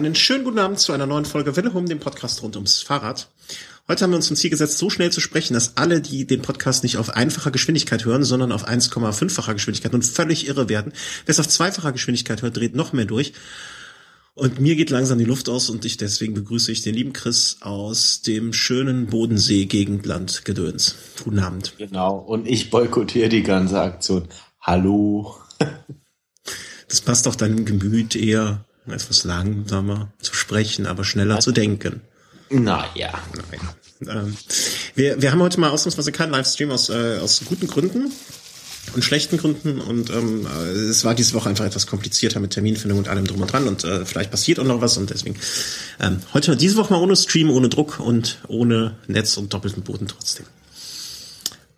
Einen schönen guten Abend zu einer neuen Folge Welle Home, dem Podcast rund ums Fahrrad. Heute haben wir uns zum Ziel gesetzt, so schnell zu sprechen, dass alle, die den Podcast nicht auf einfacher Geschwindigkeit hören, sondern auf 1,5-facher Geschwindigkeit und völlig irre werden. Wer es auf zweifacher Geschwindigkeit hört, dreht noch mehr durch. Und mir geht langsam die Luft aus und ich deswegen begrüße ich den lieben Chris aus dem schönen Bodensee Gegendland Gedöns. Guten Abend. Genau. Und ich boykottiere die ganze Aktion. Hallo. Das passt doch deinem Gemüt eher etwas langsamer zu sprechen, aber schneller also, zu denken. Naja. Nein. Ähm, wir, wir haben heute mal ausnahmsweise keinen Livestream aus, äh, aus guten Gründen und schlechten Gründen und ähm, es war diese Woche einfach etwas komplizierter mit Terminfindung und allem drum und dran und äh, vielleicht passiert auch noch was und deswegen ähm, heute diese Woche mal ohne Stream, ohne Druck und ohne Netz und doppelten Boden trotzdem.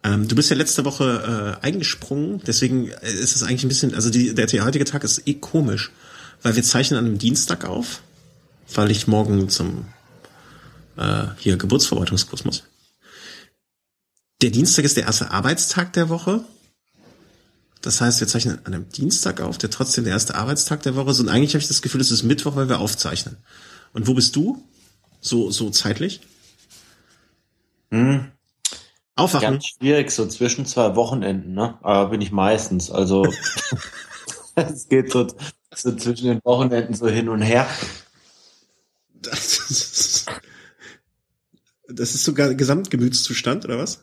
Ähm, du bist ja letzte Woche äh, eingesprungen, deswegen ist es eigentlich ein bisschen, also die, der, der heutige Tag ist eh komisch weil wir zeichnen an einem Dienstag auf, weil ich morgen zum äh, hier Geburtsverwaltungskurs muss. Der Dienstag ist der erste Arbeitstag der Woche. Das heißt, wir zeichnen an einem Dienstag auf, der trotzdem der erste Arbeitstag der Woche ist. Und eigentlich habe ich das Gefühl, es ist Mittwoch, weil wir aufzeichnen. Und wo bist du? So, so zeitlich? Hm. Aufwachen. Ganz schwierig, so zwischen zwei Wochenenden, ne? Aber bin ich meistens. Also es geht so so zwischen den Wochenenden so hin und her. Das ist, das ist sogar Gesamtgemütszustand, oder was?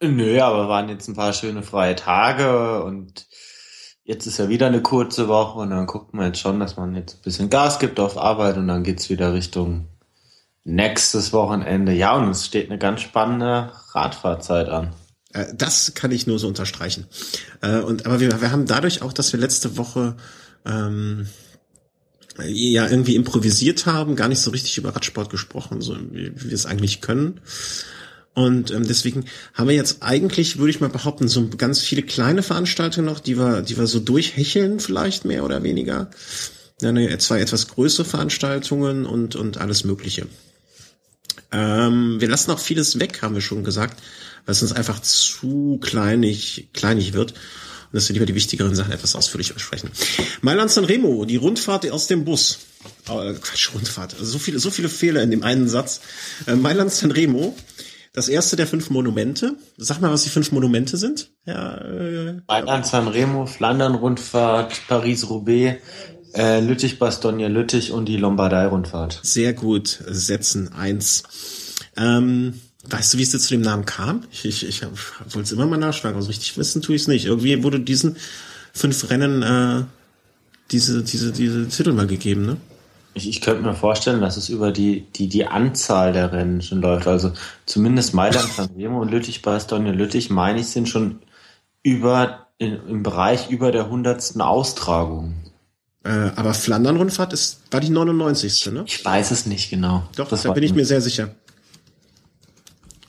Nö, aber waren jetzt ein paar schöne freie Tage und jetzt ist ja wieder eine kurze Woche und dann guckt man jetzt schon, dass man jetzt ein bisschen Gas gibt auf Arbeit und dann geht's wieder Richtung nächstes Wochenende. Ja, und es steht eine ganz spannende Radfahrzeit an. Äh, das kann ich nur so unterstreichen. Äh, und aber wir, wir haben dadurch auch, dass wir letzte Woche ähm, ja irgendwie improvisiert haben, gar nicht so richtig über Radsport gesprochen, so wie, wie wir es eigentlich können. Und ähm, deswegen haben wir jetzt eigentlich, würde ich mal behaupten, so ganz viele kleine Veranstaltungen noch, die wir, die wir so durchhecheln, vielleicht mehr oder weniger. Dann zwei etwas größere Veranstaltungen und, und alles Mögliche. Ähm, wir lassen auch vieles weg, haben wir schon gesagt, weil es uns einfach zu kleinig, kleinig wird dass wir lieber die wichtigeren Sachen etwas ausführlicher besprechen. Mailand San Remo, die Rundfahrt aus dem Bus. Äh, Quatsch, Rundfahrt. Also so viele, so viele Fehler in dem einen Satz. Äh, Mailand San Remo, das erste der fünf Monumente. Sag mal, was die fünf Monumente sind. Ja, äh, Mailand San Remo, Flandern Rundfahrt, Paris Roubaix, äh, Lüttich Bastogne Lüttich und die Lombardei Rundfahrt. Sehr gut. Setzen eins. Ähm, Weißt du, wie es jetzt zu dem Namen kam? Ich, ich, ich wollte es immer mal nachschlagen, also richtig wissen tue ich es nicht. Irgendwie wurde diesen fünf Rennen äh, diese, diese, diese Titel mal gegeben, ne? Ich, ich könnte mir vorstellen, dass es über die, die, die Anzahl der Rennen schon läuft. Also zumindest Mailand, Sanremo und Lüttich, Bastogne, Lüttich, meine ich, sind schon über in, im Bereich über der hundertsten Austragung. Äh, aber Flandern-Rundfahrt war die 99. Ne? Ich weiß es nicht genau. Doch, das da bin ich mir sehr sicher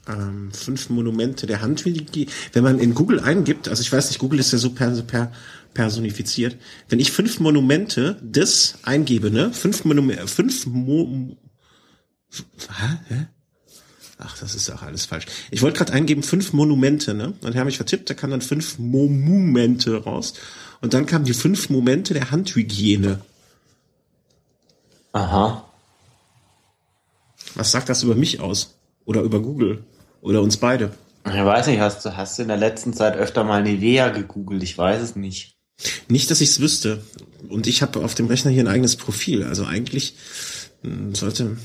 ähm, fünf Monumente der Handwillige. Wenn man in Google eingibt, also ich weiß nicht, Google ist ja so per, per personifiziert. Wenn ich fünf Monumente des eingebe, ne? Fünf Monumente, fünf Mo Hä? Ach, das ist auch alles falsch. Ich wollte gerade eingeben fünf Monumente, ne? Und habe mich vertippt, da kam dann fünf Monumente raus. Und dann kamen die fünf Momente der Handhygiene. Aha. Was sagt das über mich aus? Oder über Google? Oder uns beide. Ich weiß nicht, hast du, hast du in der letzten Zeit öfter mal Nivea gegoogelt? Ich weiß es nicht. Nicht, dass ich es wüsste. Und ich habe auf dem Rechner hier ein eigenes Profil. Also eigentlich hm, sollte.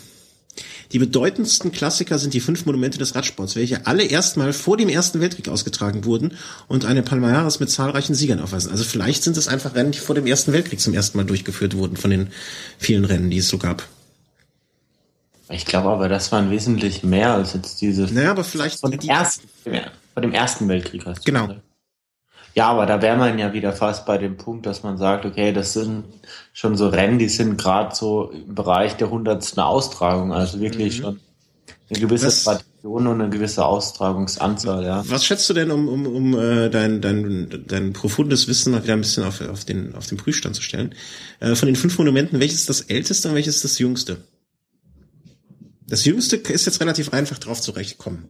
Die bedeutendsten Klassiker sind die fünf Monumente des Radsports, welche alle erstmal vor dem Ersten Weltkrieg ausgetragen wurden und eine Palmares mit zahlreichen Siegern aufweisen. Also vielleicht sind es einfach Rennen, die vor dem Ersten Weltkrieg zum ersten Mal durchgeführt wurden, von den vielen Rennen, die es so gab. Ich glaube aber, das waren wesentlich mehr als jetzt diese. Naja, aber vielleicht von dem ersten, von dem ersten Weltkrieg hast du Genau. Gesagt. Ja, aber da wäre man ja wieder fast bei dem Punkt, dass man sagt, okay, das sind schon so Rennen, die sind gerade so im Bereich der hundertsten Austragung, also wirklich mhm. schon eine gewisse was, Tradition und eine gewisse Austragungsanzahl, ja. Was schätzt du denn, um, um, um äh, dein, dein, dein profundes Wissen mal wieder ein bisschen auf, auf, den, auf den Prüfstand zu stellen? Äh, von den fünf Monumenten, welches ist das älteste und welches ist das jüngste? Das Jüngste ist jetzt relativ einfach drauf zurechtkommen.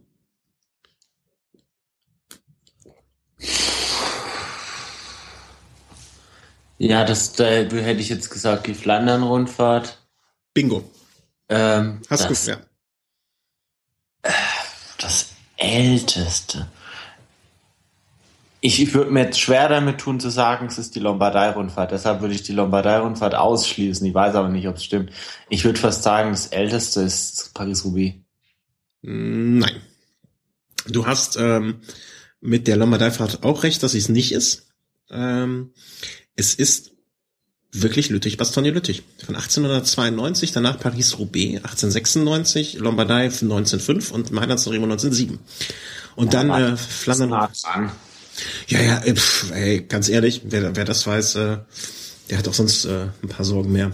Ja, das da hätte ich jetzt gesagt, die Flandern-Rundfahrt. Bingo. Ähm, Hast das, du, ja. das älteste. Ich, ich würde mir jetzt schwer damit tun zu sagen, es ist die Lombardei-Rundfahrt. Deshalb würde ich die Lombardei-Rundfahrt ausschließen. Ich weiß aber nicht, ob es stimmt. Ich würde fast sagen, das älteste ist Paris-Roubaix. Nein. Du hast ähm, mit der Lombardei-Fahrt auch recht, dass es nicht ist. Ähm, es ist wirklich Lüttich-Bastogne-Lüttich. Von 1892, danach Paris-Roubaix 1896, Lombardei 1905 und Mailand-Sanremo 1907. Und Ja, dann äh, Flandern. Ja, ja, äh, pff, ey, ganz ehrlich, wer, wer das weiß, äh, der hat auch sonst äh, ein paar Sorgen mehr.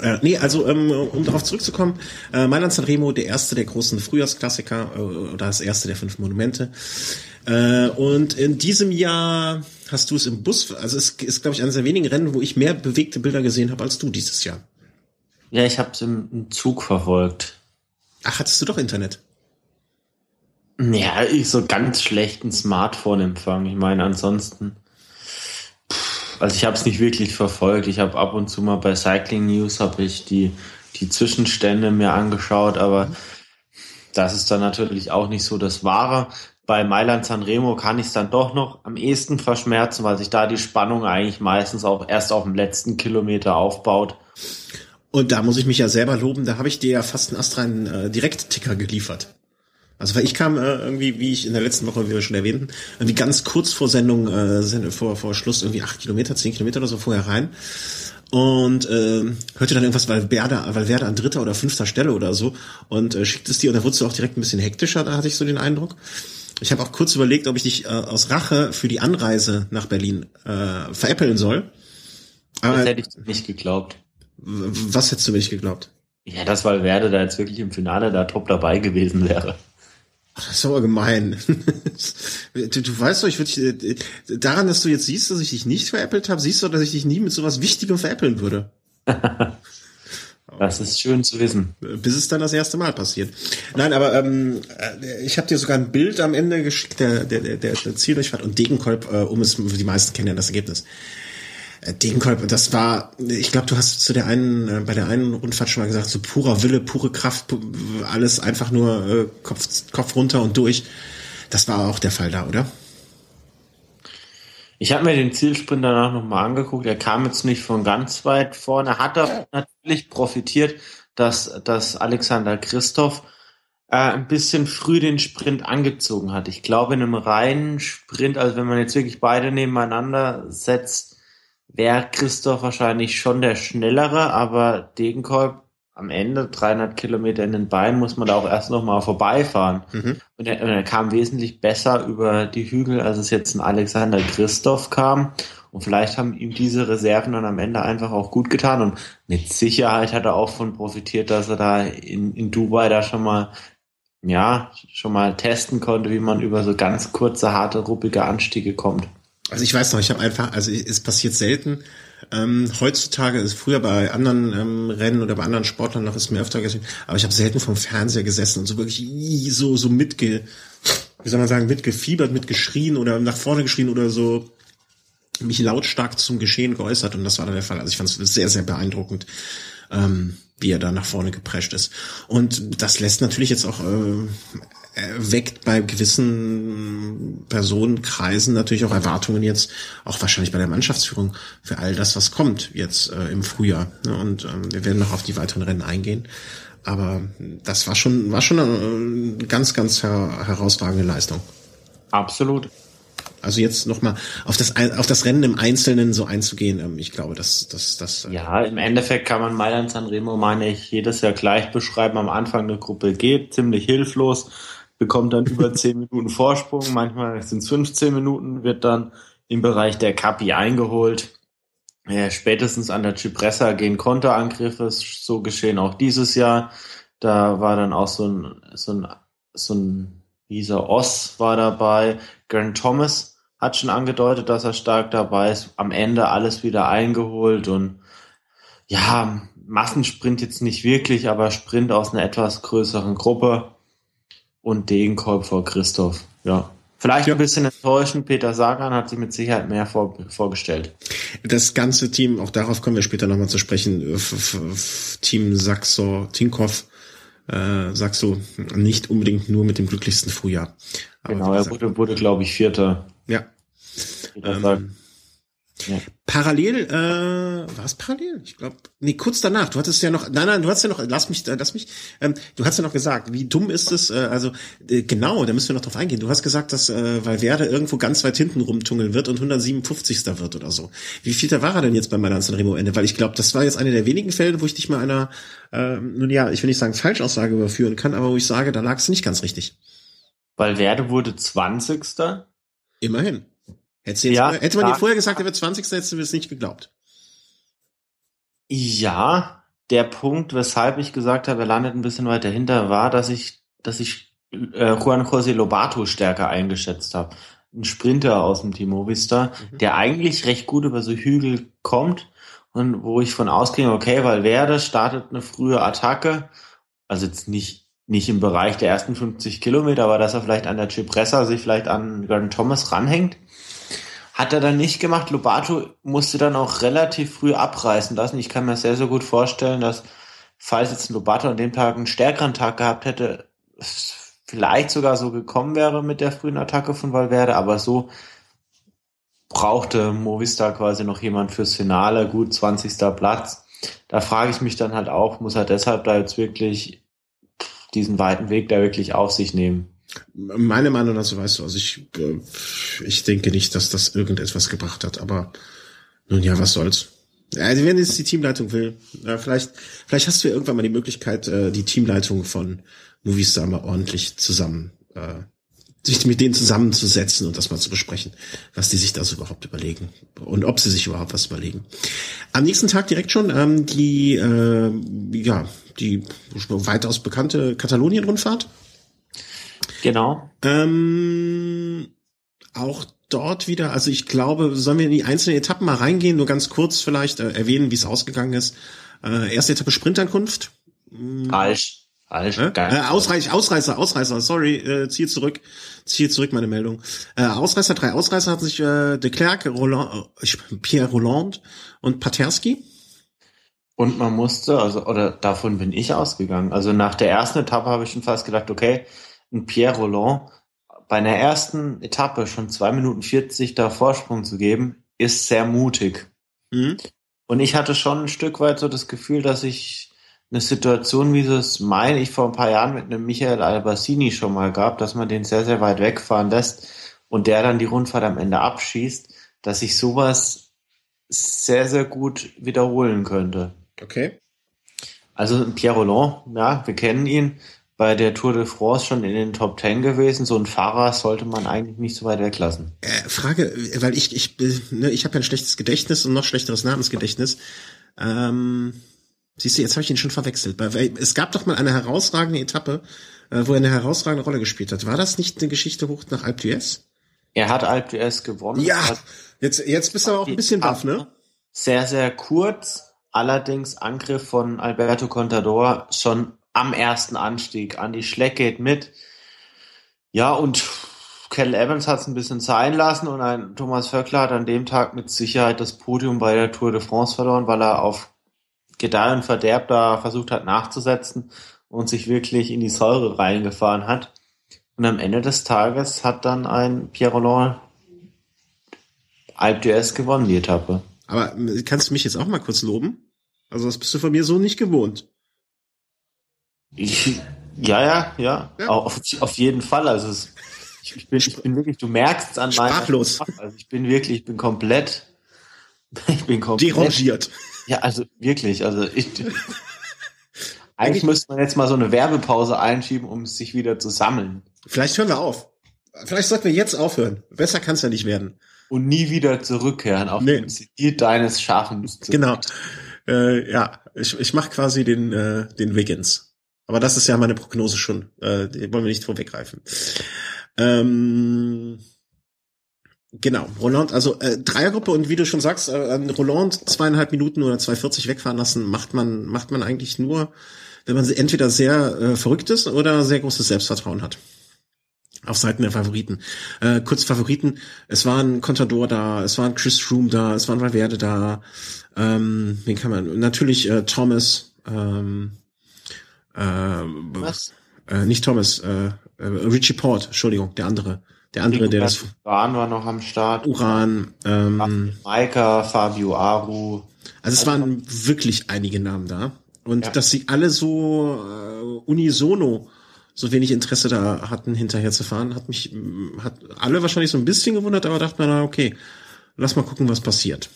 Äh, nee, also ähm, um darauf zurückzukommen, äh, Mailand Sanremo, der erste der großen Frühjahrsklassiker äh, oder das erste der fünf Monumente. Äh, und in diesem Jahr hast du es im Bus, also es ist, glaube ich, eines der wenigen Rennen, wo ich mehr bewegte Bilder gesehen habe als du dieses Jahr. Ja, ich habe es im, im Zug verfolgt. Ach, hattest du doch Internet? Ja, ich so ganz schlechten Smartphone-Empfang. Ich meine, ansonsten. Also ich habe es nicht wirklich verfolgt. Ich habe ab und zu mal bei Cycling News habe ich die die Zwischenstände mir angeschaut, aber das ist dann natürlich auch nicht so das Wahre. Bei Mailand Sanremo kann ich es dann doch noch am ehesten verschmerzen, weil sich da die Spannung eigentlich meistens auch erst auf dem letzten Kilometer aufbaut. Und da muss ich mich ja selber loben, da habe ich dir ja fast einen astreinen äh, Direktticker geliefert. Also weil ich kam äh, irgendwie, wie ich in der letzten Woche, wie wir schon erwähnten, irgendwie ganz kurz vor Sendung, äh, vor, vor Schluss irgendwie acht Kilometer, zehn Kilometer oder so vorher rein und äh, hörte dann irgendwas, weil Werder, weil Werder an dritter oder fünfter Stelle oder so und äh, schickt es dir und da wurdest du auch direkt ein bisschen hektischer, da hatte ich so den Eindruck. Ich habe auch kurz überlegt, ob ich dich äh, aus Rache für die Anreise nach Berlin äh, veräppeln soll. Das Aber hätte ich nicht geglaubt. was hättest du mir nicht geglaubt? Ja, das, weil Werde da jetzt wirklich im Finale da top dabei gewesen wäre. Ach, Das ist aber gemein. du, du weißt doch, ich würde dich, äh, daran, dass du jetzt siehst, dass ich dich nicht veräppelt habe, siehst du, dass ich dich nie mit sowas Wichtigem veräppeln würde. Das ist schön zu wissen. Bis es dann das erste Mal passiert. Nein, aber ähm, äh, ich habe dir sogar ein Bild am Ende geschickt, der, der, der, der Zieldurchfahrt und Degenkolb, äh, um es, die meisten kennen ja das Ergebnis. Degenkolb, das war, ich glaube, du hast zu der einen, äh, bei der einen Rundfahrt schon mal gesagt, so purer Wille, pure Kraft, pu alles einfach nur äh, Kopf, Kopf runter und durch. Das war auch der Fall da, oder? Ich habe mir den Zielsprint danach nochmal angeguckt. Er kam jetzt nicht von ganz weit vorne. Hat er natürlich profitiert, dass, dass Alexander Christoph äh, ein bisschen früh den Sprint angezogen hat. Ich glaube, in einem reinen Sprint, also wenn man jetzt wirklich beide nebeneinander setzt, wäre Christoph wahrscheinlich schon der schnellere, aber Degenkolb am Ende 300 Kilometer in den Beinen muss man da auch erst nochmal vorbeifahren. Mhm. Und er, und er kam wesentlich besser über die Hügel, als es jetzt ein Alexander Christoph kam. Und vielleicht haben ihm diese Reserven dann am Ende einfach auch gut getan. Und mit Sicherheit hat er auch von profitiert, dass er da in, in Dubai da schon mal, ja, schon mal testen konnte, wie man über so ganz kurze, harte, ruppige Anstiege kommt. Also ich weiß noch, ich habe einfach, also es passiert selten. Ähm, heutzutage ist früher bei anderen ähm, Rennen oder bei anderen Sportlern noch ist mir öfter gesehen, aber ich habe selten vom Fernseher gesessen und so wirklich so so mitge, wie soll man sagen, mitgefiebert, mitgeschrien oder nach vorne geschrien oder so mich lautstark zum Geschehen geäußert und das war dann der Fall. Also ich fand es sehr sehr beeindruckend. Ähm, wie er da nach vorne geprescht ist. Und das lässt natürlich jetzt auch äh, weckt bei gewissen Personenkreisen natürlich auch Erwartungen jetzt, auch wahrscheinlich bei der Mannschaftsführung für all das, was kommt jetzt äh, im Frühjahr. Ne? Und ähm, wir werden noch auf die weiteren Rennen eingehen. Aber das war schon, war schon eine ganz, ganz her herausragende Leistung. Absolut. Also jetzt nochmal auf das, auf das Rennen im Einzelnen so einzugehen, ähm, ich glaube, dass das, das, äh, Ja, im Endeffekt kann man Mailand Sanremo, meine ich, jedes Jahr gleich beschreiben. Am Anfang eine Gruppe geht, ziemlich hilflos, bekommt dann über 10 Minuten Vorsprung, manchmal sind es 15 Minuten, wird dann im Bereich der Capi eingeholt. Ja, spätestens an der Cipressa gehen Konterangriffe, so geschehen auch dieses Jahr. Da war dann auch so ein, so ein, so ein, dieser Oss war dabei, Gern Thomas hat schon angedeutet, dass er stark dabei ist. Am Ende alles wieder eingeholt und ja, Massensprint jetzt nicht wirklich, aber Sprint aus einer etwas größeren Gruppe und Degenkolb vor Christoph. Ja, Vielleicht ja. ein bisschen enttäuschend. Peter Sagan hat sich mit Sicherheit mehr vor, vorgestellt. Das ganze Team, auch darauf kommen wir später nochmal zu sprechen, Team Saxo, Tinkoff, äh, Saxo, nicht unbedingt nur mit dem glücklichsten Frühjahr. Aber genau, er wurde, wurde glaube ich, Vierter. Ja. Ähm, ja. Parallel, äh, war es parallel? Ich glaube, nee, kurz danach. Du hattest ja noch, nein, nein, du hast ja noch, lass mich, äh, lass mich, ähm, du hast ja noch gesagt, wie dumm ist es, äh, also äh, genau, da müssen wir noch drauf eingehen. Du hast gesagt, dass äh, Valverde irgendwo ganz weit hinten rumtungeln wird und 157. wird oder so. Wie viel da war er denn jetzt bei meiner Remo Ende? Weil ich glaube, das war jetzt eine der wenigen Fälle, wo ich dich mal einer, äh, nun ja, ich will nicht sagen Falschaussage überführen kann, aber wo ich sage, da lag es nicht ganz richtig. Valverde wurde 20. Immerhin. Hätte, jetzt, ja, hätte man dir vorher gesagt, er wird 20. hättest du es nicht geglaubt. Ja, der Punkt, weshalb ich gesagt habe, er landet ein bisschen weiter hinter, war, dass ich, dass ich äh, Juan José Lobato stärker eingeschätzt habe. Ein Sprinter aus dem Team Movistar, mhm. der eigentlich recht gut über so Hügel kommt und wo ich von ausging, okay, weil Verde startet eine frühe Attacke, also jetzt nicht nicht im Bereich der ersten 50 Kilometer, aber dass er vielleicht an der Cipressa sich vielleicht an Gordon Thomas ranhängt hat er dann nicht gemacht. Lobato musste dann auch relativ früh abreißen lassen. Ich kann mir sehr, sehr gut vorstellen, dass falls jetzt Lobato an dem Tag einen stärkeren Tag gehabt hätte, es vielleicht sogar so gekommen wäre mit der frühen Attacke von Valverde, aber so brauchte Movistar quasi noch jemand fürs Finale, gut 20. Platz. Da frage ich mich dann halt auch, muss er deshalb da jetzt wirklich diesen weiten Weg da wirklich auf sich nehmen? Meine Meinung dazu weißt du, also ich, äh, ich denke nicht, dass das irgendetwas gebracht hat, aber nun ja, was soll's. Also wenn jetzt die Teamleitung will, vielleicht, vielleicht hast du ja irgendwann mal die Möglichkeit, äh, die Teamleitung von Movistar mal ordentlich zusammen, äh, sich mit denen zusammenzusetzen und das mal zu besprechen, was die sich da so überhaupt überlegen und ob sie sich überhaupt was überlegen. Am nächsten Tag direkt schon ähm, die, ja, die weitaus bekannte Katalonien-Rundfahrt. Genau. Ähm, auch dort wieder, also ich glaube, sollen wir in die einzelnen Etappen mal reingehen, nur ganz kurz vielleicht äh, erwähnen, wie es ausgegangen ist. Äh, erste Etappe Sprintankunft. Hm. Falsch. Falsch. Äh? Äh, Ausreich, Ausreißer, Ausreißer, sorry, äh, ziehe zurück, ziehe zurück meine Meldung. Äh, Ausreißer, drei Ausreißer hatten sich äh, de Klerk, Roland, äh, Pierre Roland und Paterski. Und man musste, also, oder davon bin ich ausgegangen. Also nach der ersten Etappe habe ich schon fast gedacht, okay, ein Pierre Roland bei einer ersten Etappe schon zwei Minuten 40 da Vorsprung zu geben, ist sehr mutig. Mhm. Und ich hatte schon ein Stück weit so das Gefühl, dass ich eine Situation, wie es meine ich vor ein paar Jahren mit einem Michael Albassini schon mal gab, dass man den sehr, sehr weit wegfahren lässt und der dann die Rundfahrt am Ende abschießt, dass ich sowas sehr, sehr gut wiederholen könnte. Okay. Also Pierre Roland, ja, wir kennen ihn, bei der Tour de France schon in den Top Ten gewesen. So ein Fahrer sollte man eigentlich nicht so weit weglassen. Äh, Frage, weil ich ich ne, ich habe ja ein schlechtes Gedächtnis und noch schlechteres Namensgedächtnis. Ähm, siehst du, jetzt habe ich ihn schon verwechselt. Es gab doch mal eine herausragende Etappe, äh, wo er eine herausragende Rolle gespielt hat. War das nicht eine Geschichte hoch nach Alp d'Huez? Er hat Alp d'Huez gewonnen. Ja, jetzt jetzt bist du aber auch ein bisschen baff, ne? Sehr sehr kurz. Allerdings Angriff von Alberto Contador schon am ersten Anstieg. Andy Schleck geht mit. Ja, und Kettle Evans hat es ein bisschen sein lassen und ein Thomas Vöckler hat an dem Tag mit Sicherheit das Podium bei der Tour de France verloren, weil er auf Gedeih und Verderb da versucht hat nachzusetzen und sich wirklich in die Säure reingefahren hat. Und am Ende des Tages hat dann ein Pierre Roland Alp d'Huez gewonnen, die Etappe. Aber kannst du mich jetzt auch mal kurz loben? Also das bist du von mir so nicht gewohnt. Ich, ja, ja, ja, ja. Auf, auf jeden Fall. Also es, ich, ich, bin, ich bin wirklich, du merkst es an meinem. Sprachlos. Also ich bin wirklich, ich bin komplett, ich bin komplett. Derangiert. Ja, also wirklich, also ich. eigentlich müsste man jetzt mal so eine Werbepause einschieben, um sich wieder zu sammeln. Vielleicht hören wir auf. Vielleicht sollten wir jetzt aufhören. Besser kann es ja nicht werden. Und nie wieder zurückkehren auf nee. den Ziel deines Schaffens. Genau. Äh, ja, ich, ich mache quasi den, äh, den Wiggins. Aber das ist ja meine Prognose schon. Äh, die wollen wir nicht vorweggreifen. Ähm, genau, Roland, also äh, Dreiergruppe und wie du schon sagst, äh, an Roland zweieinhalb Minuten oder 2,40 wegfahren lassen, macht man, macht man eigentlich nur, wenn man entweder sehr äh, verrückt ist oder sehr großes Selbstvertrauen hat. auf Seiten der Favoriten. Äh, kurz Favoriten, es war ein Contador da, es war ein Chris Froome da, es war ein Valverde da, ähm, wen kann man, natürlich äh, Thomas, ähm, äh, Was? Äh, nicht Thomas, äh, äh, Richie Port, Entschuldigung, der andere. Der andere, der das. Uran war noch am Start. Uran, ähm, Maika, Fabio Aru. Also es waren wirklich einige Namen da. Und ja. dass sie alle so äh, unisono so wenig Interesse da hatten, hinterher zu fahren, hat mich, hat alle wahrscheinlich so ein bisschen gewundert, aber dachte mir, na okay, lass mal gucken, was passiert.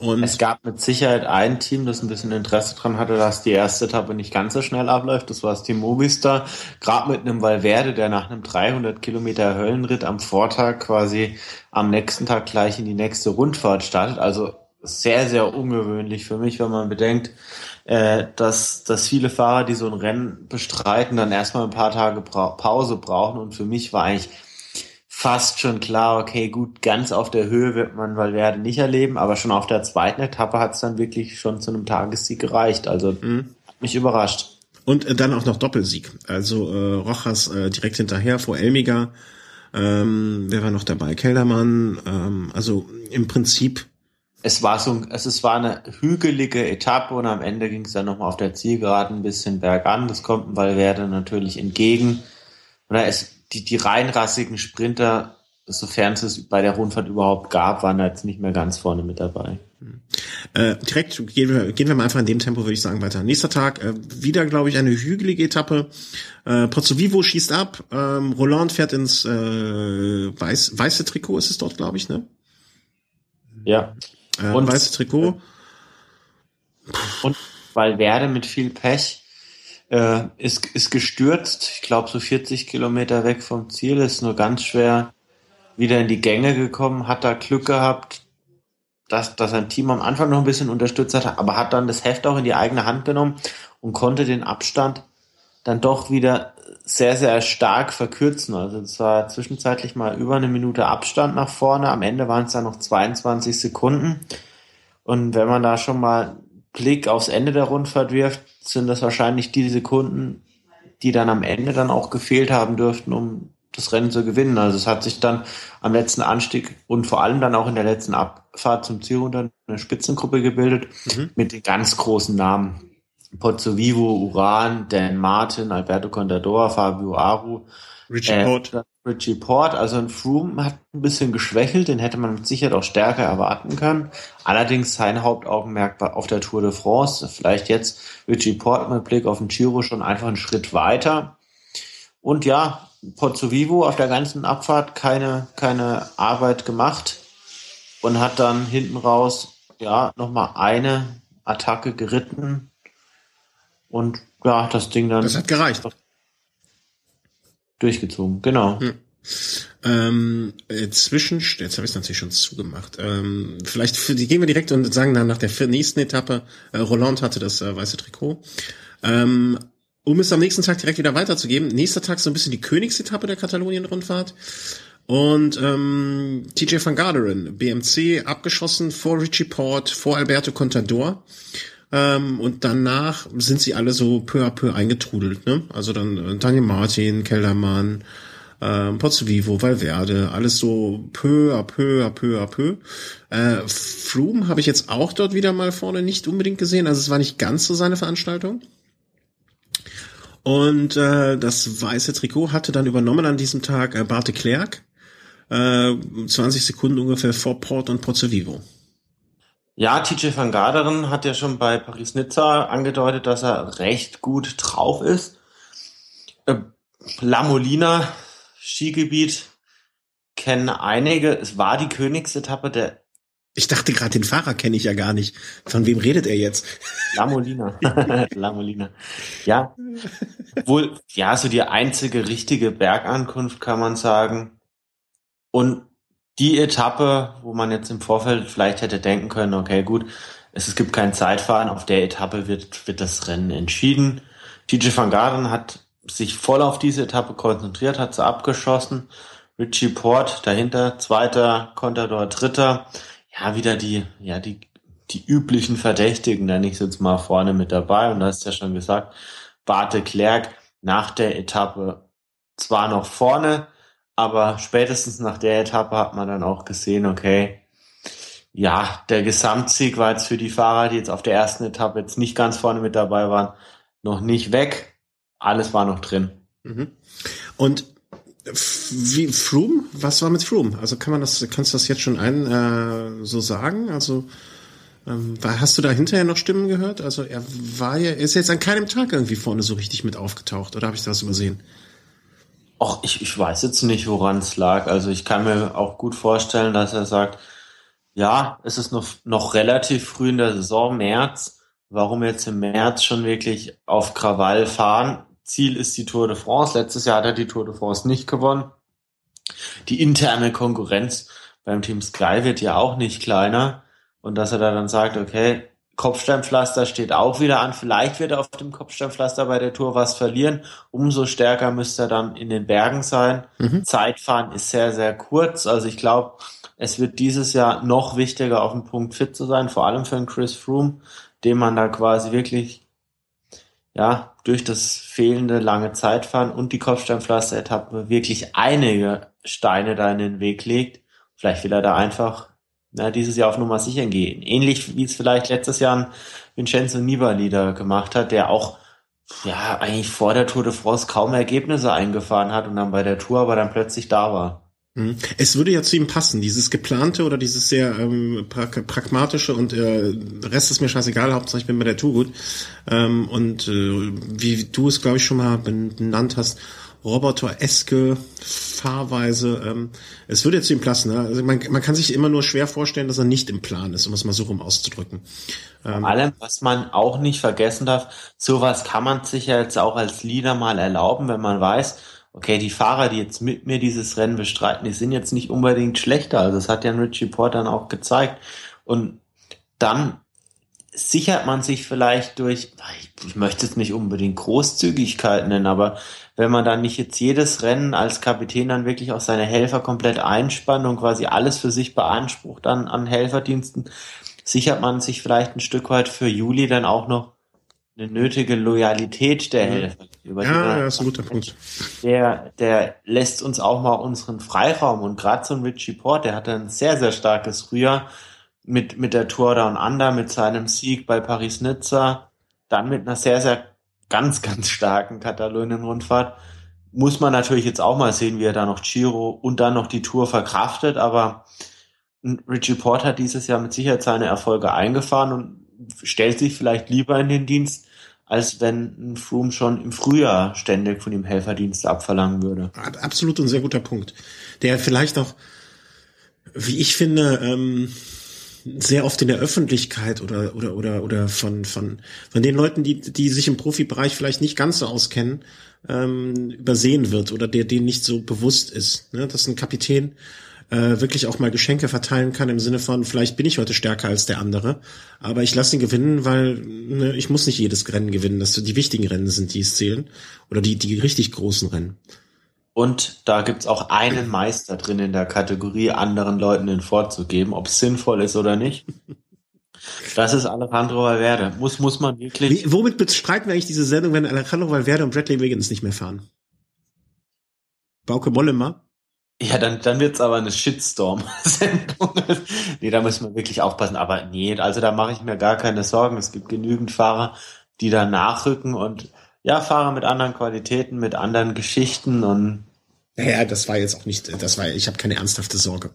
Und es gab mit Sicherheit ein Team, das ein bisschen Interesse dran hatte, dass die erste Etappe nicht ganz so schnell abläuft. Das war das Team Movistar. Gerade mit einem Valverde, der nach einem 300 Kilometer Höllenritt am Vortag quasi am nächsten Tag gleich in die nächste Rundfahrt startet. Also sehr, sehr ungewöhnlich für mich, wenn man bedenkt, äh, dass, dass viele Fahrer, die so ein Rennen bestreiten, dann erstmal ein paar Tage Pause brauchen. Und für mich war eigentlich fast schon klar, okay, gut, ganz auf der Höhe wird man Valverde nicht erleben, aber schon auf der zweiten Etappe hat es dann wirklich schon zu einem Tagessieg gereicht. Also mhm. hat mich überrascht. Und äh, dann auch noch Doppelsieg. Also äh, Rojas äh, direkt hinterher vor Elmiger. Ähm, wer war noch dabei? Keldermann. Ähm, also im Prinzip. Es war so, es, es war eine hügelige Etappe und am Ende ging es dann nochmal auf der Zielgeraden ein bisschen bergan. Das kommt Valverde natürlich entgegen. Oder es die, die reinrassigen Sprinter, sofern es es bei der Rundfahrt überhaupt gab, waren da jetzt nicht mehr ganz vorne mit dabei. Äh, direkt gehen wir, gehen wir mal einfach in dem Tempo, würde ich sagen, weiter. Nächster Tag, äh, wieder, glaube ich, eine hügelige Etappe. Äh, Pozzo Vivo schießt ab, ähm, Roland fährt ins äh, weiß, weiße Trikot, ist es dort, glaube ich, ne? Ja. Äh, und, weiße Trikot. Und Valverde mit viel Pech äh, ist, ist gestürzt, ich glaube so 40 Kilometer weg vom Ziel, ist nur ganz schwer wieder in die Gänge gekommen, hat da Glück gehabt, dass, dass sein Team am Anfang noch ein bisschen unterstützt hat, aber hat dann das Heft auch in die eigene Hand genommen und konnte den Abstand dann doch wieder sehr, sehr stark verkürzen. Also es war zwischenzeitlich mal über eine Minute Abstand nach vorne. Am Ende waren es dann noch 22 Sekunden. Und wenn man da schon mal Blick aufs Ende der Rundfahrt wirft, sind das wahrscheinlich die Sekunden, die dann am Ende dann auch gefehlt haben dürften, um das Rennen zu gewinnen. Also es hat sich dann am letzten Anstieg und vor allem dann auch in der letzten Abfahrt zum Ziel unter eine Spitzengruppe gebildet mhm. mit den ganz großen Namen. Pozzo Vivo, Uran, Dan Martin, Alberto Contador, Fabio Aru, Richie äh, Port. Richie Port, also ein Froome hat ein bisschen geschwächelt, den hätte man mit Sicherheit auch stärker erwarten können. Allerdings sein Hauptaugenmerk war auf der Tour de France. Vielleicht jetzt Richie Port mit Blick auf den Giro schon einfach einen Schritt weiter. Und ja, Pozzo Vivo auf der ganzen Abfahrt keine, keine Arbeit gemacht und hat dann hinten raus, ja, nochmal eine Attacke geritten. Und ja, das Ding dann. Das hat gereicht durchgezogen, genau. Hm. Ähm, äh, zwischen, jetzt habe ich es natürlich schon zugemacht. Ähm, vielleicht für die gehen wir direkt und sagen dann nach der nächsten Etappe, äh, Roland hatte das äh, weiße Trikot. Ähm, um es am nächsten Tag direkt wieder weiterzugeben, nächster Tag so ein bisschen die Königsetappe der Katalonien-Rundfahrt. Und ähm, TJ van Garderen, BMC, abgeschossen vor Richie Port, vor Alberto Contador. Ähm, und danach sind sie alle so peu à peu eingetrudelt. Ne? Also dann äh, Daniel Martin, Kellermann, ähm, Pozzovivo, Valverde, alles so peu à peu à peu à peu. Äh, Froome habe ich jetzt auch dort wieder mal vorne nicht unbedingt gesehen. Also es war nicht ganz so seine Veranstaltung. Und äh, das weiße Trikot hatte dann übernommen an diesem Tag äh, Barte Klerk. Äh, 20 Sekunden ungefähr vor Port und Pozzovivo. Ja, TJ van Garderen hat ja schon bei Paris-Nizza angedeutet, dass er recht gut drauf ist. Äh, La Molina, Skigebiet, kennen einige. Es war die Königsetappe der ich dachte gerade, den Fahrer kenne ich ja gar nicht. Von wem redet er jetzt? La Molina. La Molina. Ja. Wohl, ja, so die einzige richtige Bergankunft kann man sagen. Und die Etappe, wo man jetzt im Vorfeld vielleicht hätte denken können, okay, gut, es, gibt kein Zeitfahren, auf der Etappe wird, wird das Rennen entschieden. TJ van Garderen hat sich voll auf diese Etappe konzentriert, hat sie abgeschossen. Richie Port dahinter, zweiter, Contador dritter. Ja, wieder die, ja, die, die üblichen Verdächtigen, nenne ich jetzt mal vorne mit dabei. Und du hast ja schon gesagt, Barte Klerk nach der Etappe zwar noch vorne, aber spätestens nach der Etappe hat man dann auch gesehen, okay, ja, der Gesamtsieg war jetzt für die Fahrer, die jetzt auf der ersten Etappe jetzt nicht ganz vorne mit dabei waren, noch nicht weg. Alles war noch drin. Mhm. Und wie Froome? Was war mit Froome? Also kann man das, kannst du das jetzt schon ein äh, so sagen? Also ähm, hast du da hinterher noch Stimmen gehört? Also er war ja, ist jetzt an keinem Tag irgendwie vorne so richtig mit aufgetaucht, oder habe ich das übersehen? Ach, ich, ich weiß jetzt nicht, woran es lag. Also ich kann mir auch gut vorstellen, dass er sagt, ja, es ist noch, noch relativ früh in der Saison, März. Warum jetzt im März schon wirklich auf Krawall fahren? Ziel ist die Tour de France. Letztes Jahr hat er die Tour de France nicht gewonnen. Die interne Konkurrenz beim Team Sky wird ja auch nicht kleiner. Und dass er da dann sagt, okay, Kopfsteinpflaster steht auch wieder an. Vielleicht wird er auf dem Kopfsteinpflaster bei der Tour was verlieren. Umso stärker müsste er dann in den Bergen sein. Mhm. Zeitfahren ist sehr, sehr kurz. Also ich glaube, es wird dieses Jahr noch wichtiger, auf dem Punkt fit zu sein, vor allem für einen Chris Froome, dem man da quasi wirklich ja, durch das fehlende lange Zeitfahren und die Kopfsteinpflaster-Etappe wirklich einige Steine da in den Weg legt. Vielleicht will er da einfach na, dieses Jahr auf Nummer sicher gehen. Ähnlich wie es vielleicht letztes Jahr ein Vincenzo Nibali da gemacht hat, der auch ja eigentlich vor der Tour de France kaum Ergebnisse eingefahren hat und dann bei der Tour aber dann plötzlich da war. Mhm. Es würde ja zu ihm passen, dieses geplante oder dieses sehr ähm, pra pragmatische und äh, Rest ist mir scheißegal, Hauptsache ich bin bei der Tour gut. Ähm, und äh, wie du es, glaube ich, schon mal benannt hast, Roboter-eske Fahrweise. Ähm, es würde zu ihm passen. Ne? Also man, man kann sich immer nur schwer vorstellen, dass er nicht im Plan ist, um es mal so rum auszudrücken. Ähm, Vor allem, was man auch nicht vergessen darf, sowas kann man sich ja jetzt auch als Leader mal erlauben, wenn man weiß, okay, die Fahrer, die jetzt mit mir dieses Rennen bestreiten, die sind jetzt nicht unbedingt schlechter. Also das hat ja Richie Port dann auch gezeigt. Und dann sichert man sich vielleicht durch, ich möchte es nicht unbedingt Großzügigkeit nennen, aber wenn man dann nicht jetzt jedes Rennen als Kapitän dann wirklich auch seine Helfer komplett einspannt und quasi alles für sich beansprucht an, an Helferdiensten, sichert man sich vielleicht ein Stück weit für Juli dann auch noch eine nötige Loyalität der Helfer. Über ja, das ist ein guter Punkt. Der, der lässt uns auch mal unseren Freiraum und gerade so ein Richie Port, der hatte ein sehr, sehr starkes Frühjahr mit, mit der Tour Down Under, mit seinem Sieg bei Paris-Nizza, dann mit einer sehr, sehr ganz, ganz starken Katalonien-Rundfahrt. Muss man natürlich jetzt auch mal sehen, wie er da noch Giro und dann noch die Tour verkraftet, aber Richie Port hat dieses Jahr mit Sicherheit seine Erfolge eingefahren und stellt sich vielleicht lieber in den Dienst, als wenn ein Froome schon im Frühjahr ständig von ihm Helferdienste abverlangen würde. Absolut ein sehr guter Punkt. Der vielleicht auch, wie ich finde, ähm, sehr oft in der Öffentlichkeit oder oder oder oder von von von den Leuten, die die sich im Profibereich vielleicht nicht ganz so auskennen, ähm, übersehen wird oder der denen nicht so bewusst ist, ne? dass ein Kapitän äh, wirklich auch mal Geschenke verteilen kann im Sinne von vielleicht bin ich heute stärker als der andere, aber ich lasse ihn gewinnen, weil ne, ich muss nicht jedes Rennen gewinnen, dass die wichtigen Rennen sind, die es zählen oder die die richtig großen Rennen. Und da gibt's auch einen Meister drin in der Kategorie, anderen Leuten den vorzugeben, ob es sinnvoll ist oder nicht. Das ist Alejandro Valverde. Muss, muss man wirklich. Wie, womit bestreiten wir eigentlich diese Sendung, wenn Alejandro Valverde und Bradley Wiggins nicht mehr fahren? Bauke Mollema? Ja, dann, dann wird's aber eine Shitstorm-Sendung. nee, da müssen wir wirklich aufpassen. Aber nee, also da mache ich mir gar keine Sorgen. Es gibt genügend Fahrer, die da nachrücken und ja, Fahrer mit anderen Qualitäten, mit anderen Geschichten und naja, das war jetzt auch nicht, das war, ich habe keine ernsthafte Sorge.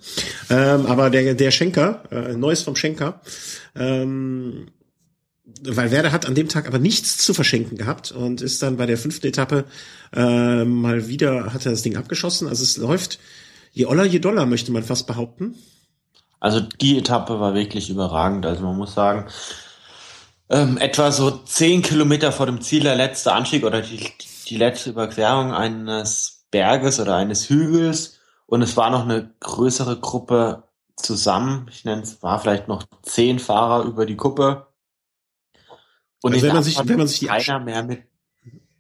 Ähm, aber der, der Schenker, äh, Neues vom Schenker, ähm, weil Werder hat an dem Tag aber nichts zu verschenken gehabt und ist dann bei der fünften Etappe äh, mal wieder, hat er das Ding abgeschossen. Also es läuft je oller, je doller, möchte man fast behaupten. Also die Etappe war wirklich überragend. Also man muss sagen, ähm, etwa so zehn Kilometer vor dem Ziel der letzte Anstieg oder die, die letzte Überquerung eines Berges oder eines Hügels und es war noch eine größere Gruppe zusammen. Ich nenne es, war vielleicht noch zehn Fahrer über die Kuppe. Und also wenn man sich, wenn man sich die keiner mehr mit.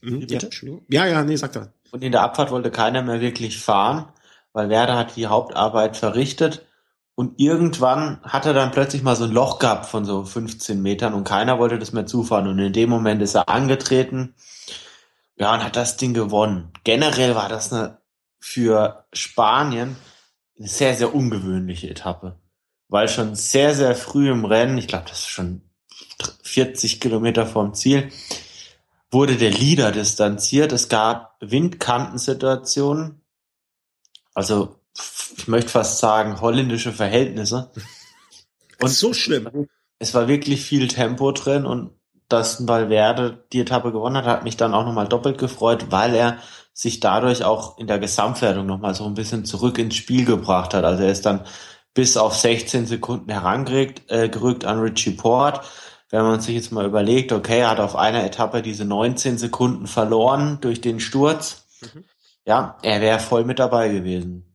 Mhm, ja, ja, ja, nee, sag da. Und in der Abfahrt wollte keiner mehr wirklich fahren, weil Werder hat die Hauptarbeit verrichtet. Und irgendwann hat er dann plötzlich mal so ein Loch gehabt von so 15 Metern und keiner wollte das mehr zufahren. Und in dem Moment ist er angetreten Ja, und hat das Ding gewonnen. Generell war das eine, für Spanien eine sehr, sehr ungewöhnliche Etappe. Weil schon sehr, sehr früh im Rennen, ich glaube, das ist schon 40 Kilometer vom Ziel, wurde der Leader distanziert. Es gab Windkantensituationen, also ich möchte fast sagen holländische Verhältnisse. Und so schlimm. Es war wirklich viel Tempo drin und dass Valverde die Etappe gewonnen hat, hat mich dann auch nochmal doppelt gefreut, weil er sich dadurch auch in der Gesamtwertung nochmal so ein bisschen zurück ins Spiel gebracht hat. Also er ist dann bis auf 16 Sekunden herangerückt äh, gerückt an Richie Port. Wenn man sich jetzt mal überlegt, okay, er hat auf einer Etappe diese 19 Sekunden verloren durch den Sturz. Mhm. Ja, er wäre voll mit dabei gewesen.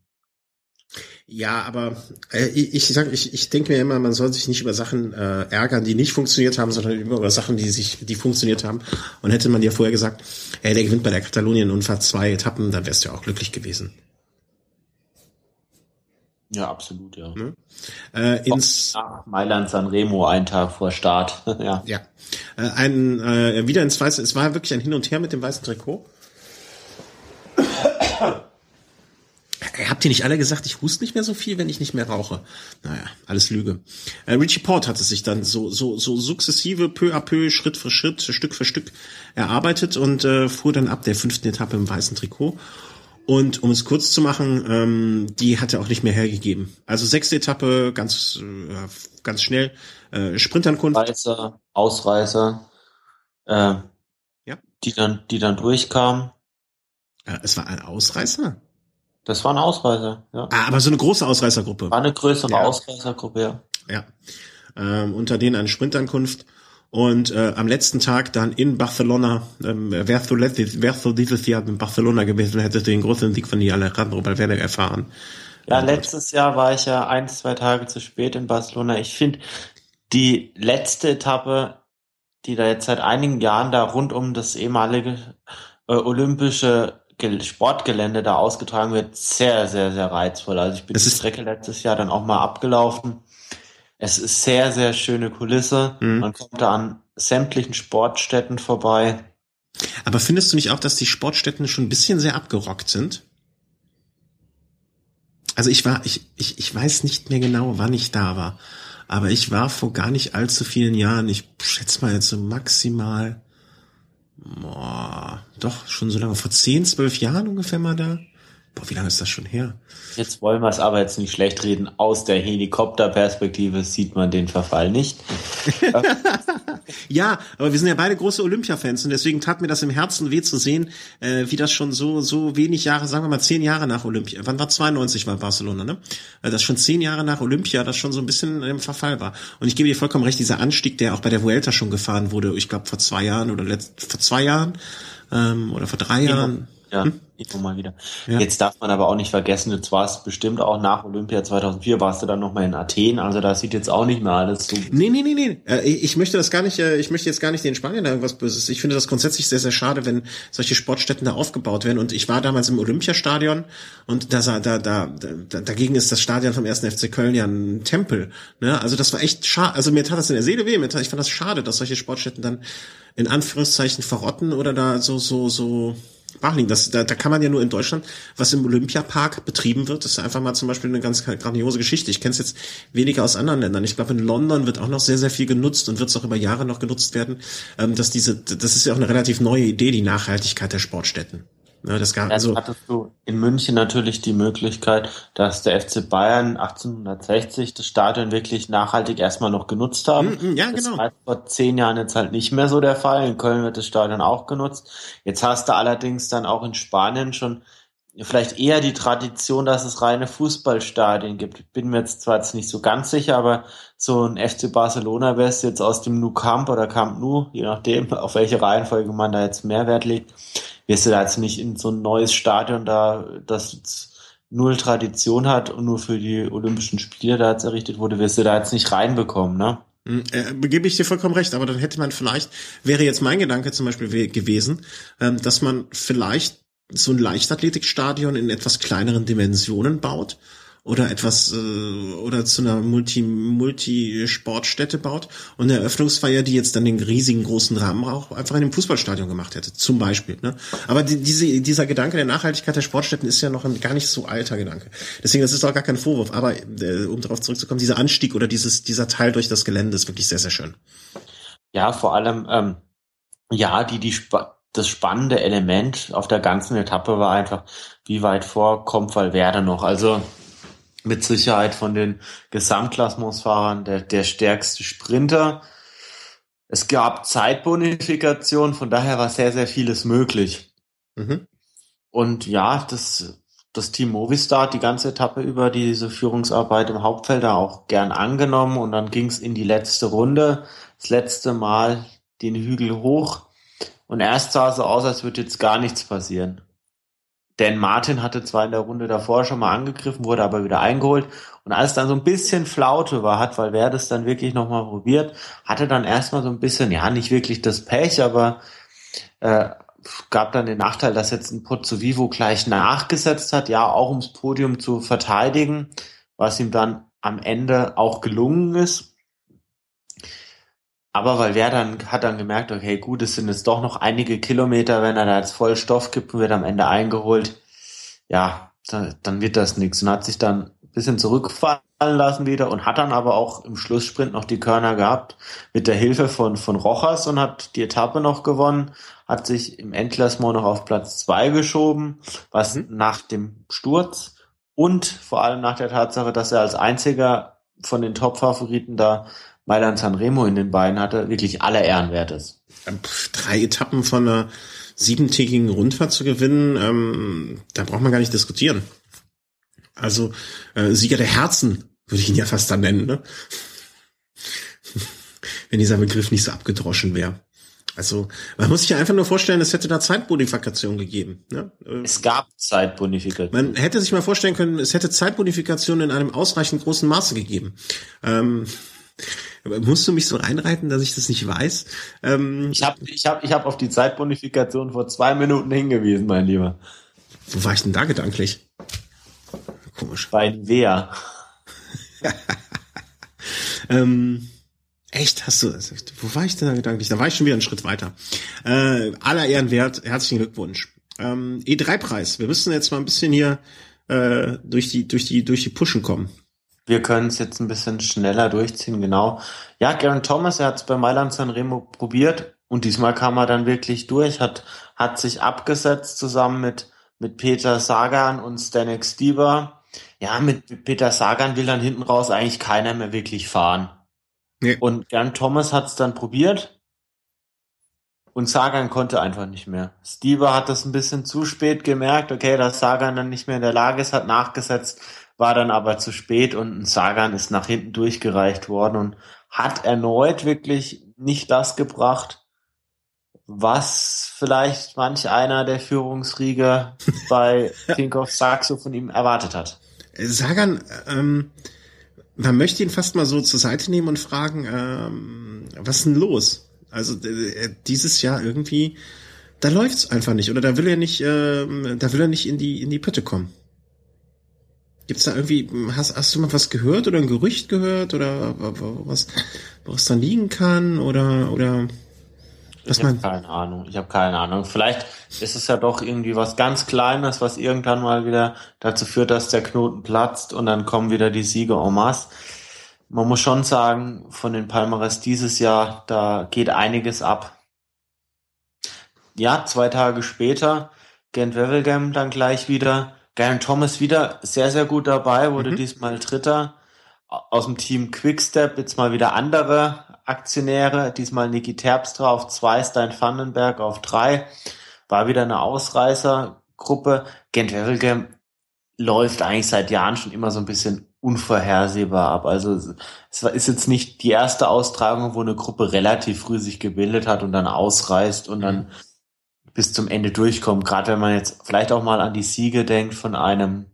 Ja, aber äh, ich sag, ich, ich denke mir immer, man soll sich nicht über Sachen äh, ärgern, die nicht funktioniert haben, sondern über Sachen, die sich, die funktioniert haben. Und hätte man dir vorher gesagt, ey, der gewinnt bei der Katalonien und fährt zwei Etappen, dann wärst du ja auch glücklich gewesen. Ja, absolut, ja. Ne? Äh, ins Nach Mailand San Remo, einen Tag vor Start. ja. Ja. Äh, ein, äh, wieder ins Weiße, es war wirklich ein Hin und Her mit dem weißen Trikot. Habt ihr nicht alle gesagt, ich huste nicht mehr so viel, wenn ich nicht mehr rauche? Naja, alles Lüge. Äh, Richie Port hat es sich dann so, so, so sukzessive, peu à peu, Schritt für Schritt, Stück für Stück erarbeitet und äh, fuhr dann ab der fünften Etappe im weißen Trikot. Und um es kurz zu machen, ähm, die hat er auch nicht mehr hergegeben. Also sechste Etappe, ganz, äh, ganz schnell, äh, Sprintankunft. Ausreißer, Ausreißer, äh, ja. die dann, die dann durchkamen. Äh, es war ein Ausreißer? Das war ein Ausreißer, ja. Ah, aber so eine große Ausreißergruppe. War eine größere ja. Ausreißergruppe, ja. Ja. Ähm, unter denen eine Sprintankunft. Und äh, am letzten Tag dann in Barcelona, ähm, wärst, du letztes, wärst du dieses Jahr in Barcelona gewesen, hättest du den großen Sieg von Alejandro Valverde erfahren. Ja, letztes Jahr war ich ja ein, zwei Tage zu spät in Barcelona. Ich finde, die letzte Etappe, die da jetzt seit einigen Jahren da rund um das ehemalige äh, olympische Sportgelände da ausgetragen wird, sehr, sehr, sehr reizvoll. Also ich bin die Strecke letztes Jahr dann auch mal abgelaufen. Es ist sehr, sehr schöne Kulisse. Mhm. Man kommt da an sämtlichen Sportstätten vorbei. Aber findest du nicht auch, dass die Sportstätten schon ein bisschen sehr abgerockt sind? Also ich war, ich, ich, ich weiß nicht mehr genau, wann ich da war. Aber ich war vor gar nicht allzu vielen Jahren, ich schätze mal jetzt so maximal Boah, doch, schon so lange, vor zehn, zwölf Jahren ungefähr mal da. Boah, wie lange ist das schon her? Jetzt wollen wir es aber jetzt nicht schlecht reden. Aus der Helikopterperspektive sieht man den Verfall nicht. ja, aber wir sind ja beide große Olympia-Fans und deswegen tat mir das im Herzen weh zu sehen, äh, wie das schon so so wenig Jahre, sagen wir mal zehn Jahre nach Olympia, wann war 92 war Barcelona, ne? Äh, das schon zehn Jahre nach Olympia, das schon so ein bisschen im Verfall war. Und ich gebe dir vollkommen recht, dieser Anstieg, der auch bei der Vuelta schon gefahren wurde, ich glaube vor zwei Jahren oder letzt, vor zwei Jahren ähm, oder vor drei Jahren. Ja, hm? immer mal wieder. Ja. Jetzt darf man aber auch nicht vergessen, jetzt warst bestimmt auch nach Olympia 2004, warst du dann noch mal in Athen, also da sieht jetzt auch nicht mehr alles so. Nee, nee, nee, nee. Äh, ich möchte das gar nicht, äh, ich möchte jetzt gar nicht den Spaniern da irgendwas Böses. Ich finde das grundsätzlich sehr, sehr schade, wenn solche Sportstätten da aufgebaut werden. Und ich war damals im Olympiastadion und da, da, da, da dagegen ist das Stadion vom ersten FC Köln ja ein Tempel. Ne? Also das war echt schade. Also mir tat das in der Seele weh. Ich fand das schade, dass solche Sportstätten dann in Anführungszeichen verrotten oder da so, so, so brachliegen. Das, da, da kann man ja nur in Deutschland, was im Olympiapark betrieben wird, das ist einfach mal zum Beispiel eine ganz grandiose Geschichte. Ich kenne es jetzt weniger aus anderen Ländern. Ich glaube, in London wird auch noch sehr, sehr viel genutzt und wird es auch über Jahre noch genutzt werden. Ähm, dass diese, das ist ja auch eine relativ neue Idee, die Nachhaltigkeit der Sportstätten. Ne, das gab, also, hattest du in München natürlich die Möglichkeit, dass der FC Bayern 1860 das Stadion wirklich nachhaltig erstmal noch genutzt haben. Mm, mm, ja, genau. Das war vor zehn Jahren jetzt halt nicht mehr so der Fall. In Köln wird das Stadion auch genutzt. Jetzt hast du allerdings dann auch in Spanien schon vielleicht eher die Tradition, dass es reine Fußballstadien gibt. Ich bin mir jetzt zwar jetzt nicht so ganz sicher, aber so ein FC Barcelona wärst jetzt aus dem Nou Camp oder Camp Nou, je nachdem, auf welche Reihenfolge man da jetzt Mehrwert legt, wirst du da jetzt nicht in so ein neues Stadion da, das jetzt null Tradition hat und nur für die Olympischen Spiele da jetzt errichtet wurde, wirst du da jetzt nicht reinbekommen, ne? Hm, äh, ich dir vollkommen recht, aber dann hätte man vielleicht, wäre jetzt mein Gedanke zum Beispiel gewesen, ähm, dass man vielleicht so ein Leichtathletikstadion in etwas kleineren Dimensionen baut oder etwas äh, oder zu einer Multi Multi Sportstätte baut und eine Eröffnungsfeier, die jetzt dann den riesigen großen Rahmen auch einfach in einem Fußballstadion gemacht hätte, zum Beispiel. Ne? Aber die, diese, dieser Gedanke der Nachhaltigkeit der Sportstätten ist ja noch ein gar nicht so alter Gedanke. Deswegen das ist auch gar kein Vorwurf. Aber äh, um darauf zurückzukommen, dieser Anstieg oder dieses dieser Teil durch das Gelände ist wirklich sehr sehr schön. Ja, vor allem ähm, ja, die die Sp das spannende Element auf der ganzen Etappe war einfach, wie weit vor kommt Valverde noch. Also mit Sicherheit von den Gesamtklassementsfahrern der, der stärkste Sprinter. Es gab Zeitbonifikation, von daher war sehr, sehr vieles möglich. Mhm. Und ja, das, das Team Movistar hat die ganze Etappe über diese Führungsarbeit im Hauptfeld auch gern angenommen und dann ging es in die letzte Runde. Das letzte Mal den Hügel hoch und erst sah es so aus, als würde jetzt gar nichts passieren. Denn Martin hatte zwar in der Runde davor schon mal angegriffen, wurde aber wieder eingeholt. Und als dann so ein bisschen Flaute war, hat weil wer das dann wirklich nochmal probiert, hatte dann erstmal so ein bisschen, ja, nicht wirklich das Pech, aber äh, gab dann den Nachteil, dass jetzt ein Pozzovivo gleich nachgesetzt hat, ja, auch ums Podium zu verteidigen, was ihm dann am Ende auch gelungen ist. Aber weil wer dann hat dann gemerkt, okay, gut, es sind jetzt doch noch einige Kilometer, wenn er da jetzt voll Stoff gibt und wird am Ende eingeholt, ja, dann wird das nichts. Und hat sich dann ein bisschen zurückfallen lassen wieder und hat dann aber auch im Schlusssprint noch die Körner gehabt mit der Hilfe von, von Rochas und hat die Etappe noch gewonnen, hat sich im Endklassement noch auf Platz zwei geschoben, was mhm. nach dem Sturz und vor allem nach der Tatsache, dass er als einziger von den Top-Favoriten da Mailand Sanremo in den Beinen hatte, wirklich aller Ehren wert ist. Drei Etappen von einer siebentägigen Rundfahrt zu gewinnen, ähm, da braucht man gar nicht diskutieren. Also äh, Sieger der Herzen würde ich ihn ja fast dann nennen, ne? wenn dieser Begriff nicht so abgedroschen wäre. Also man muss sich ja einfach nur vorstellen, es hätte da Zeitbonifikation gegeben. Ne? Es gab Zeitbonifikation. Man hätte sich mal vorstellen können, es hätte Zeitbonifikation in einem ausreichend großen Maße gegeben. Ähm, Musst du mich so reinreiten, dass ich das nicht weiß? Ähm, ich habe ich hab, ich hab auf die Zeitbonifikation vor zwei Minuten hingewiesen, mein Lieber. Wo war ich denn da gedanklich? Komisch. Bei wer? ähm, echt, hast du, wo war ich denn da gedanklich? Da war ich schon wieder einen Schritt weiter. Äh, aller Ehren wert, herzlichen Glückwunsch. Ähm, E3-Preis. Wir müssen jetzt mal ein bisschen hier äh, durch die, durch die, durch die Pushen kommen wir können es jetzt ein bisschen schneller durchziehen, genau. Ja, Garen Thomas, er hat es bei Mailand Sanremo probiert und diesmal kam er dann wirklich durch, hat, hat sich abgesetzt zusammen mit, mit Peter Sagan und Stanek Stieber. Ja, mit Peter Sagan will dann hinten raus eigentlich keiner mehr wirklich fahren. Nee. Und Gern Thomas hat es dann probiert und Sagan konnte einfach nicht mehr. Stieber hat das ein bisschen zu spät gemerkt, okay, dass Sagan dann nicht mehr in der Lage ist, hat nachgesetzt war dann aber zu spät und ein Sagan ist nach hinten durchgereicht worden und hat erneut wirklich nicht das gebracht, was vielleicht manch einer der Führungsriege bei Tinkoff Saxo von ihm erwartet hat. Sagan, ähm, man möchte ihn fast mal so zur Seite nehmen und fragen, ähm, was ist denn los? Also äh, dieses Jahr irgendwie, da läuft's einfach nicht oder da will er nicht, äh, da will er nicht in die in die Pötte kommen. Gibt's da irgendwie, hast, hast du mal was gehört oder ein Gerücht gehört oder was, was dann liegen kann oder, oder was ich habe keine Ahnung. Ich habe keine Ahnung. Vielleicht ist es ja doch irgendwie was ganz Kleines, was irgendwann mal wieder dazu führt, dass der Knoten platzt und dann kommen wieder die Siege en masse. Man muss schon sagen, von den Palmares dieses Jahr, da geht einiges ab. Ja, zwei Tage später, Gent Wevelgem dann gleich wieder Garen Thomas wieder sehr, sehr gut dabei, wurde mhm. diesmal Dritter. Aus dem Team Quickstep jetzt mal wieder andere Aktionäre, diesmal Niki Terpstra auf zwei, Stein Vandenberg auf drei. War wieder eine Ausreißergruppe. Gent Wevelgem läuft eigentlich seit Jahren schon immer so ein bisschen unvorhersehbar ab. Also es ist jetzt nicht die erste Austragung, wo eine Gruppe relativ früh sich gebildet hat und dann ausreißt und dann mhm bis zum Ende durchkommen. Gerade wenn man jetzt vielleicht auch mal an die Siege denkt von einem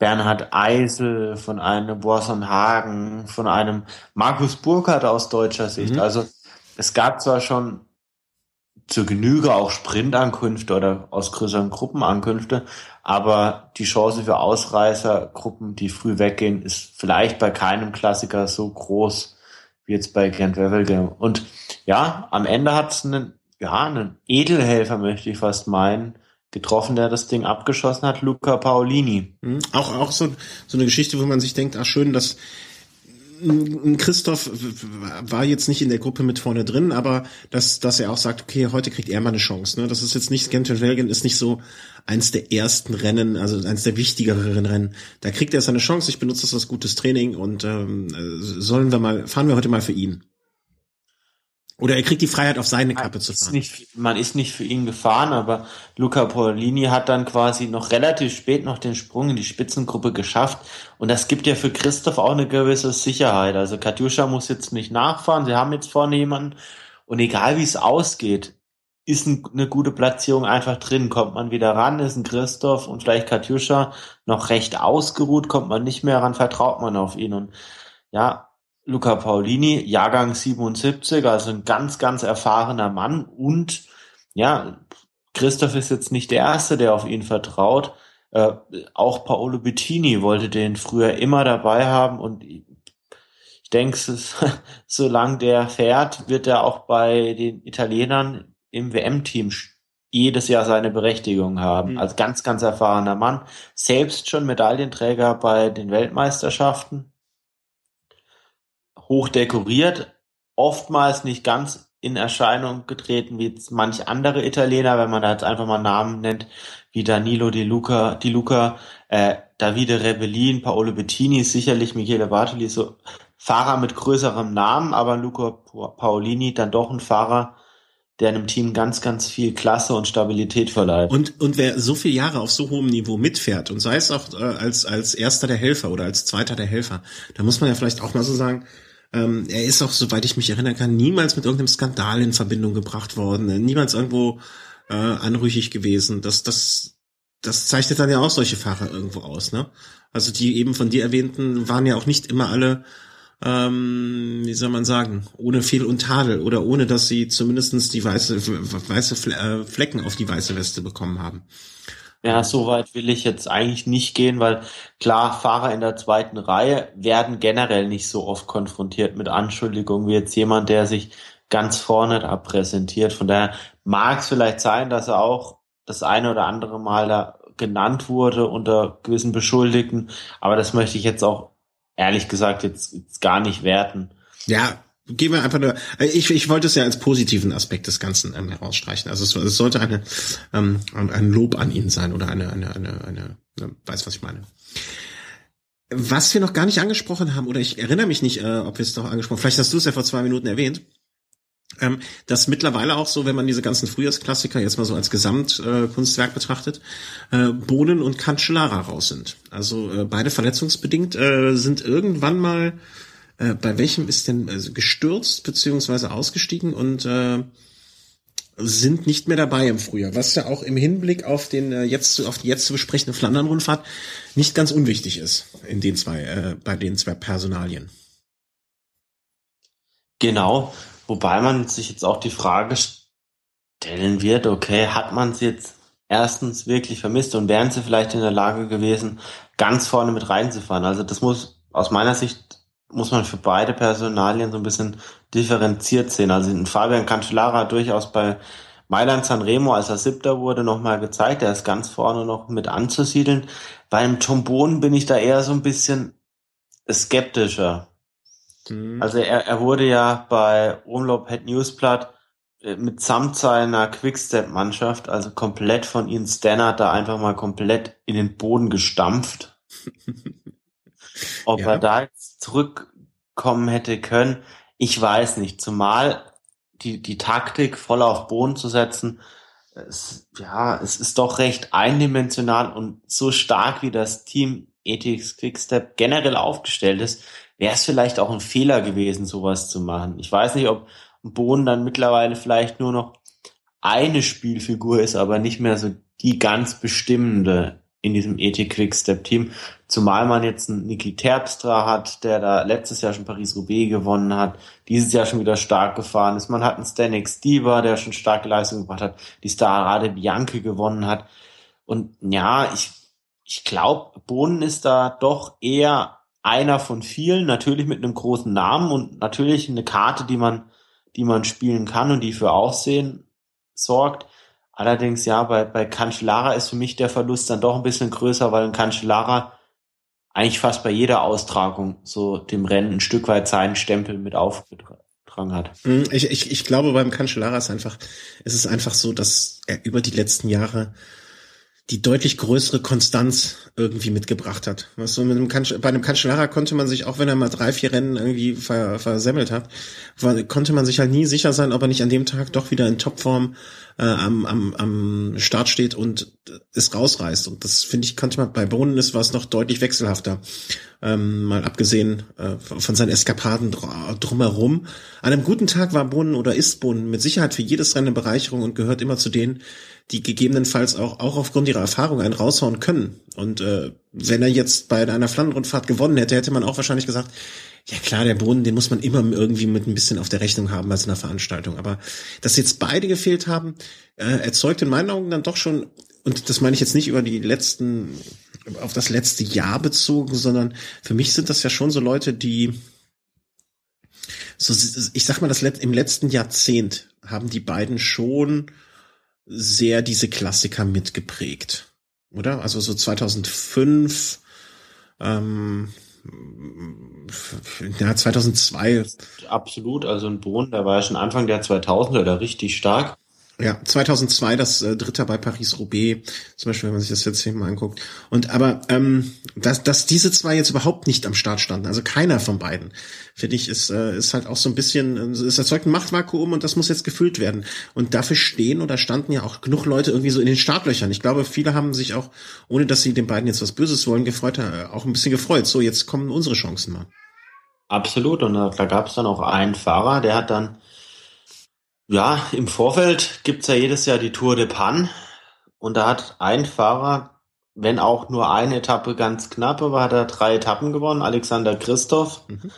Bernhard Eisel, von einem Borson Hagen, von einem Markus Burkhardt aus deutscher Sicht. Mhm. Also es gab zwar schon zur Genüge auch Sprintankünfte oder aus größeren Gruppenankünfte. Aber die Chance für Ausreißergruppen, die früh weggehen, ist vielleicht bei keinem Klassiker so groß wie jetzt bei Gent Wevelgem. Und ja, am Ende hat es einen, ja, einen Edelhelfer, möchte ich fast meinen, getroffen, der das Ding abgeschossen hat, Luca Paolini. Mhm. Auch, auch so, so eine Geschichte, wo man sich denkt, ach schön, dass Christoph war jetzt nicht in der Gruppe mit vorne drin, aber dass, dass er auch sagt, okay, heute kriegt er mal eine Chance. Ne? Das ist jetzt nicht, Gent Belgien ist nicht so eins der ersten Rennen, also eins der wichtigeren Rennen. Da kriegt er seine Chance, ich benutze das als gutes Training und ähm, sollen wir mal, fahren wir heute mal für ihn. Oder er kriegt die Freiheit, auf seine Kappe zu fahren. Nicht, man ist nicht für ihn gefahren, aber Luca Paolini hat dann quasi noch relativ spät noch den Sprung in die Spitzengruppe geschafft. Und das gibt ja für Christoph auch eine gewisse Sicherheit. Also Katjuscha muss jetzt nicht nachfahren. Sie haben jetzt vorne jemanden. Und egal wie es ausgeht, ist eine gute Platzierung einfach drin. Kommt man wieder ran, ist ein Christoph und vielleicht Katjuscha noch recht ausgeruht, kommt man nicht mehr ran, vertraut man auf ihn. Und ja, Luca Paulini, Jahrgang 77, also ein ganz, ganz erfahrener Mann und ja, Christoph ist jetzt nicht der Erste, der auf ihn vertraut. Äh, auch Paolo Bettini wollte den früher immer dabei haben und ich denke, solange der fährt, wird er auch bei den Italienern im WM-Team jedes Jahr seine Berechtigung haben. Mhm. Als ganz, ganz erfahrener Mann. Selbst schon Medaillenträger bei den Weltmeisterschaften hoch dekoriert, oftmals nicht ganz in Erscheinung getreten wie manch andere Italiener, wenn man da jetzt einfach mal Namen nennt, wie Danilo Di Luca, Di Luca äh, Davide Rebellin, Paolo Bettini, sicherlich Michele Bartoli, so Fahrer mit größerem Namen, aber Luca Paolini dann doch ein Fahrer, der einem Team ganz, ganz viel Klasse und Stabilität verleiht. Und, und wer so viele Jahre auf so hohem Niveau mitfährt und sei es auch äh, als, als erster der Helfer oder als zweiter der Helfer, da muss man ja vielleicht auch mal so sagen, ähm, er ist auch, soweit ich mich erinnern kann, niemals mit irgendeinem Skandal in Verbindung gebracht worden, äh, niemals irgendwo äh, anrüchig gewesen. Das, das, das zeichnet dann ja auch solche Fahrer irgendwo aus, ne? Also die eben von dir erwähnten waren ja auch nicht immer alle, ähm, wie soll man sagen, ohne Fehl und Tadel oder ohne, dass sie zumindestens die weiße, weiße äh, Flecken auf die weiße Weste bekommen haben. Ja, so weit will ich jetzt eigentlich nicht gehen, weil klar, Fahrer in der zweiten Reihe werden generell nicht so oft konfrontiert mit Anschuldigungen wie jetzt jemand, der sich ganz vorne da präsentiert. Von daher mag es vielleicht sein, dass er auch das eine oder andere Mal da genannt wurde unter gewissen Beschuldigten, aber das möchte ich jetzt auch ehrlich gesagt jetzt, jetzt gar nicht werten. Ja, gehen wir einfach nur, äh, ich, ich wollte es ja als positiven Aspekt des Ganzen ähm, herausstreichen. Also es, es sollte eine, ähm, ein Lob an ihn sein oder eine, eine, eine, eine, eine weiß, was ich meine. Was wir noch gar nicht angesprochen haben, oder ich erinnere mich nicht, äh, ob wir es doch angesprochen vielleicht hast du es ja vor zwei Minuten erwähnt, ähm, dass mittlerweile auch so, wenn man diese ganzen Frühjahrsklassiker jetzt mal so als Gesamtkunstwerk äh, betrachtet, äh, Bohnen und Cancellara raus sind. Also äh, beide verletzungsbedingt äh, sind irgendwann mal äh, bei welchem ist denn also gestürzt beziehungsweise ausgestiegen und äh, sind nicht mehr dabei im Frühjahr, was ja auch im Hinblick auf den äh, jetzt auf die jetzt zu besprechende Flandern-Rundfahrt nicht ganz unwichtig ist in den zwei äh, bei den zwei Personalien. Genau, wobei man sich jetzt auch die Frage stellen wird, okay, hat man es jetzt erstens wirklich vermisst und wären sie vielleicht in der Lage gewesen, ganz vorne mit reinzufahren? Also das muss aus meiner Sicht muss man für beide Personalien so ein bisschen differenziert sehen. Also in Fabian Cancellara durchaus bei Mailand Sanremo, als er siebter wurde, nochmal gezeigt. Er ist ganz vorne noch mit anzusiedeln. Beim Trombon bin ich da eher so ein bisschen skeptischer. Mhm. Also er, er wurde ja bei Umlauf Head Newsblatt äh, mitsamt seiner Quickstep-Mannschaft, also komplett von Ian Stannard, da einfach mal komplett in den Boden gestampft. Ob ja. er da jetzt zurückkommen hätte können, ich weiß nicht. Zumal die, die Taktik voll auf Boden zu setzen, es, ja, es ist doch recht eindimensional und so stark wie das Team Ethics Quickstep generell aufgestellt ist, wäre es vielleicht auch ein Fehler gewesen, sowas zu machen. Ich weiß nicht, ob Bohnen dann mittlerweile vielleicht nur noch eine Spielfigur ist, aber nicht mehr so die ganz bestimmende in diesem ET Quickstep Team. Zumal man jetzt einen Niki Terpstra hat, der da letztes Jahr schon Paris-Roubaix gewonnen hat, dieses Jahr schon wieder stark gefahren ist. Man hat einen Stanek Stieber, der schon starke Leistung gebracht hat, die Starade Bianche gewonnen hat. Und ja, ich, ich glaube, Bohnen ist da doch eher einer von vielen, natürlich mit einem großen Namen und natürlich eine Karte, die man, die man spielen kann und die für Aufsehen sorgt. Allerdings ja, bei, bei Cancellara ist für mich der Verlust dann doch ein bisschen größer, weil ein Cancellara eigentlich fast bei jeder Austragung so dem Rennen ein Stück weit seinen Stempel mit aufgetragen hat. Hm, ich, ich, ich glaube beim Cancellara ist einfach, es ist einfach so, dass er über die letzten Jahre die deutlich größere Konstanz irgendwie mitgebracht hat. Was so mit einem Kansch bei einem Cancellara konnte man sich, auch wenn er mal drei, vier Rennen irgendwie ver versemmelt hat, war, konnte man sich halt nie sicher sein, ob er nicht an dem Tag doch wieder in Topform äh, am, am, am Start steht und es rausreißt. Und das finde ich, konnte man bei Bohnen ist war es noch deutlich wechselhafter. Ähm, mal abgesehen äh, von seinen Eskapaden drumherum. An einem guten Tag war Bohnen oder ist Bohnen mit Sicherheit für jedes Rennen eine Bereicherung und gehört immer zu denen, die gegebenenfalls auch, auch aufgrund ihrer Erfahrung einen raushauen können. Und äh, wenn er jetzt bei einer Flandernrundfahrt gewonnen hätte, hätte man auch wahrscheinlich gesagt, ja klar, der Boden, den muss man immer irgendwie mit ein bisschen auf der Rechnung haben bei so einer Veranstaltung. Aber dass jetzt beide gefehlt haben, äh, erzeugt in meinen Augen dann doch schon, und das meine ich jetzt nicht über die letzten, auf das letzte Jahr bezogen, sondern für mich sind das ja schon so Leute, die so, ich sag mal, das im letzten Jahrzehnt haben die beiden schon sehr diese Klassiker mitgeprägt, oder? Also so 2005, ähm, ja, 2002. Absolut, also ein Bohnen, der war ja schon Anfang der 2000er da richtig stark. Ja, 2002 das äh, Dritte bei Paris-Roubaix, zum Beispiel, wenn man sich das jetzt hier mal anguckt. Und aber, ähm, dass, dass diese zwei jetzt überhaupt nicht am Start standen, also keiner von beiden, finde ich, ist, äh, ist halt auch so ein bisschen, äh, es erzeugt ein Machtvakuum und das muss jetzt gefüllt werden. Und dafür stehen oder standen ja auch genug Leute irgendwie so in den Startlöchern. Ich glaube, viele haben sich auch, ohne dass sie den beiden jetzt was Böses wollen, gefreut, äh, auch ein bisschen gefreut. So, jetzt kommen unsere Chancen mal. Absolut. Und da, da gab es dann auch einen Fahrer, der hat dann ja, im Vorfeld gibt's ja jedes Jahr die Tour de Panne und da hat ein Fahrer, wenn auch nur eine Etappe ganz knapp, aber hat er drei Etappen gewonnen, Alexander Christoph. Mhm.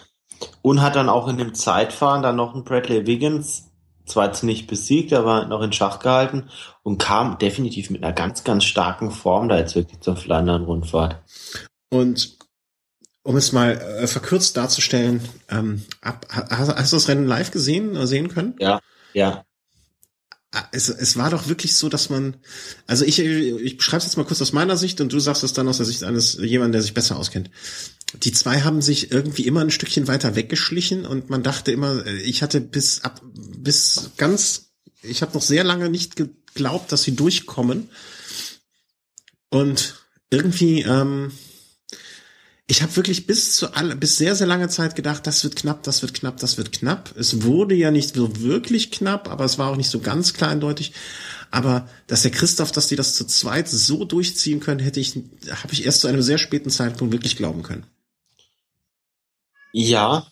Und hat dann auch in dem Zeitfahren dann noch einen Bradley Wiggins, zwar jetzt nicht besiegt, aber noch in Schach gehalten und kam definitiv mit einer ganz, ganz starken Form da jetzt wirklich zur Flandern-Rundfahrt. Und um es mal äh, verkürzt darzustellen, ähm, ab, hast, hast du das Rennen live gesehen, äh, sehen können? Ja. Ja. Ah, es, es war doch wirklich so, dass man, also ich, ich beschreibe es jetzt mal kurz aus meiner Sicht und du sagst es dann aus der Sicht eines jemanden, der sich besser auskennt. Die zwei haben sich irgendwie immer ein Stückchen weiter weggeschlichen und man dachte immer, ich hatte bis ab bis ganz, ich habe noch sehr lange nicht geglaubt, dass sie durchkommen und irgendwie ähm, ich habe wirklich bis zu alle, bis sehr, sehr lange Zeit gedacht, das wird knapp, das wird knapp, das wird knapp. Es wurde ja nicht so wirklich knapp, aber es war auch nicht so ganz klar eindeutig. Aber dass der Christoph, dass die das zu zweit so durchziehen können, hätte ich, habe ich erst zu einem sehr späten Zeitpunkt wirklich glauben können. Ja.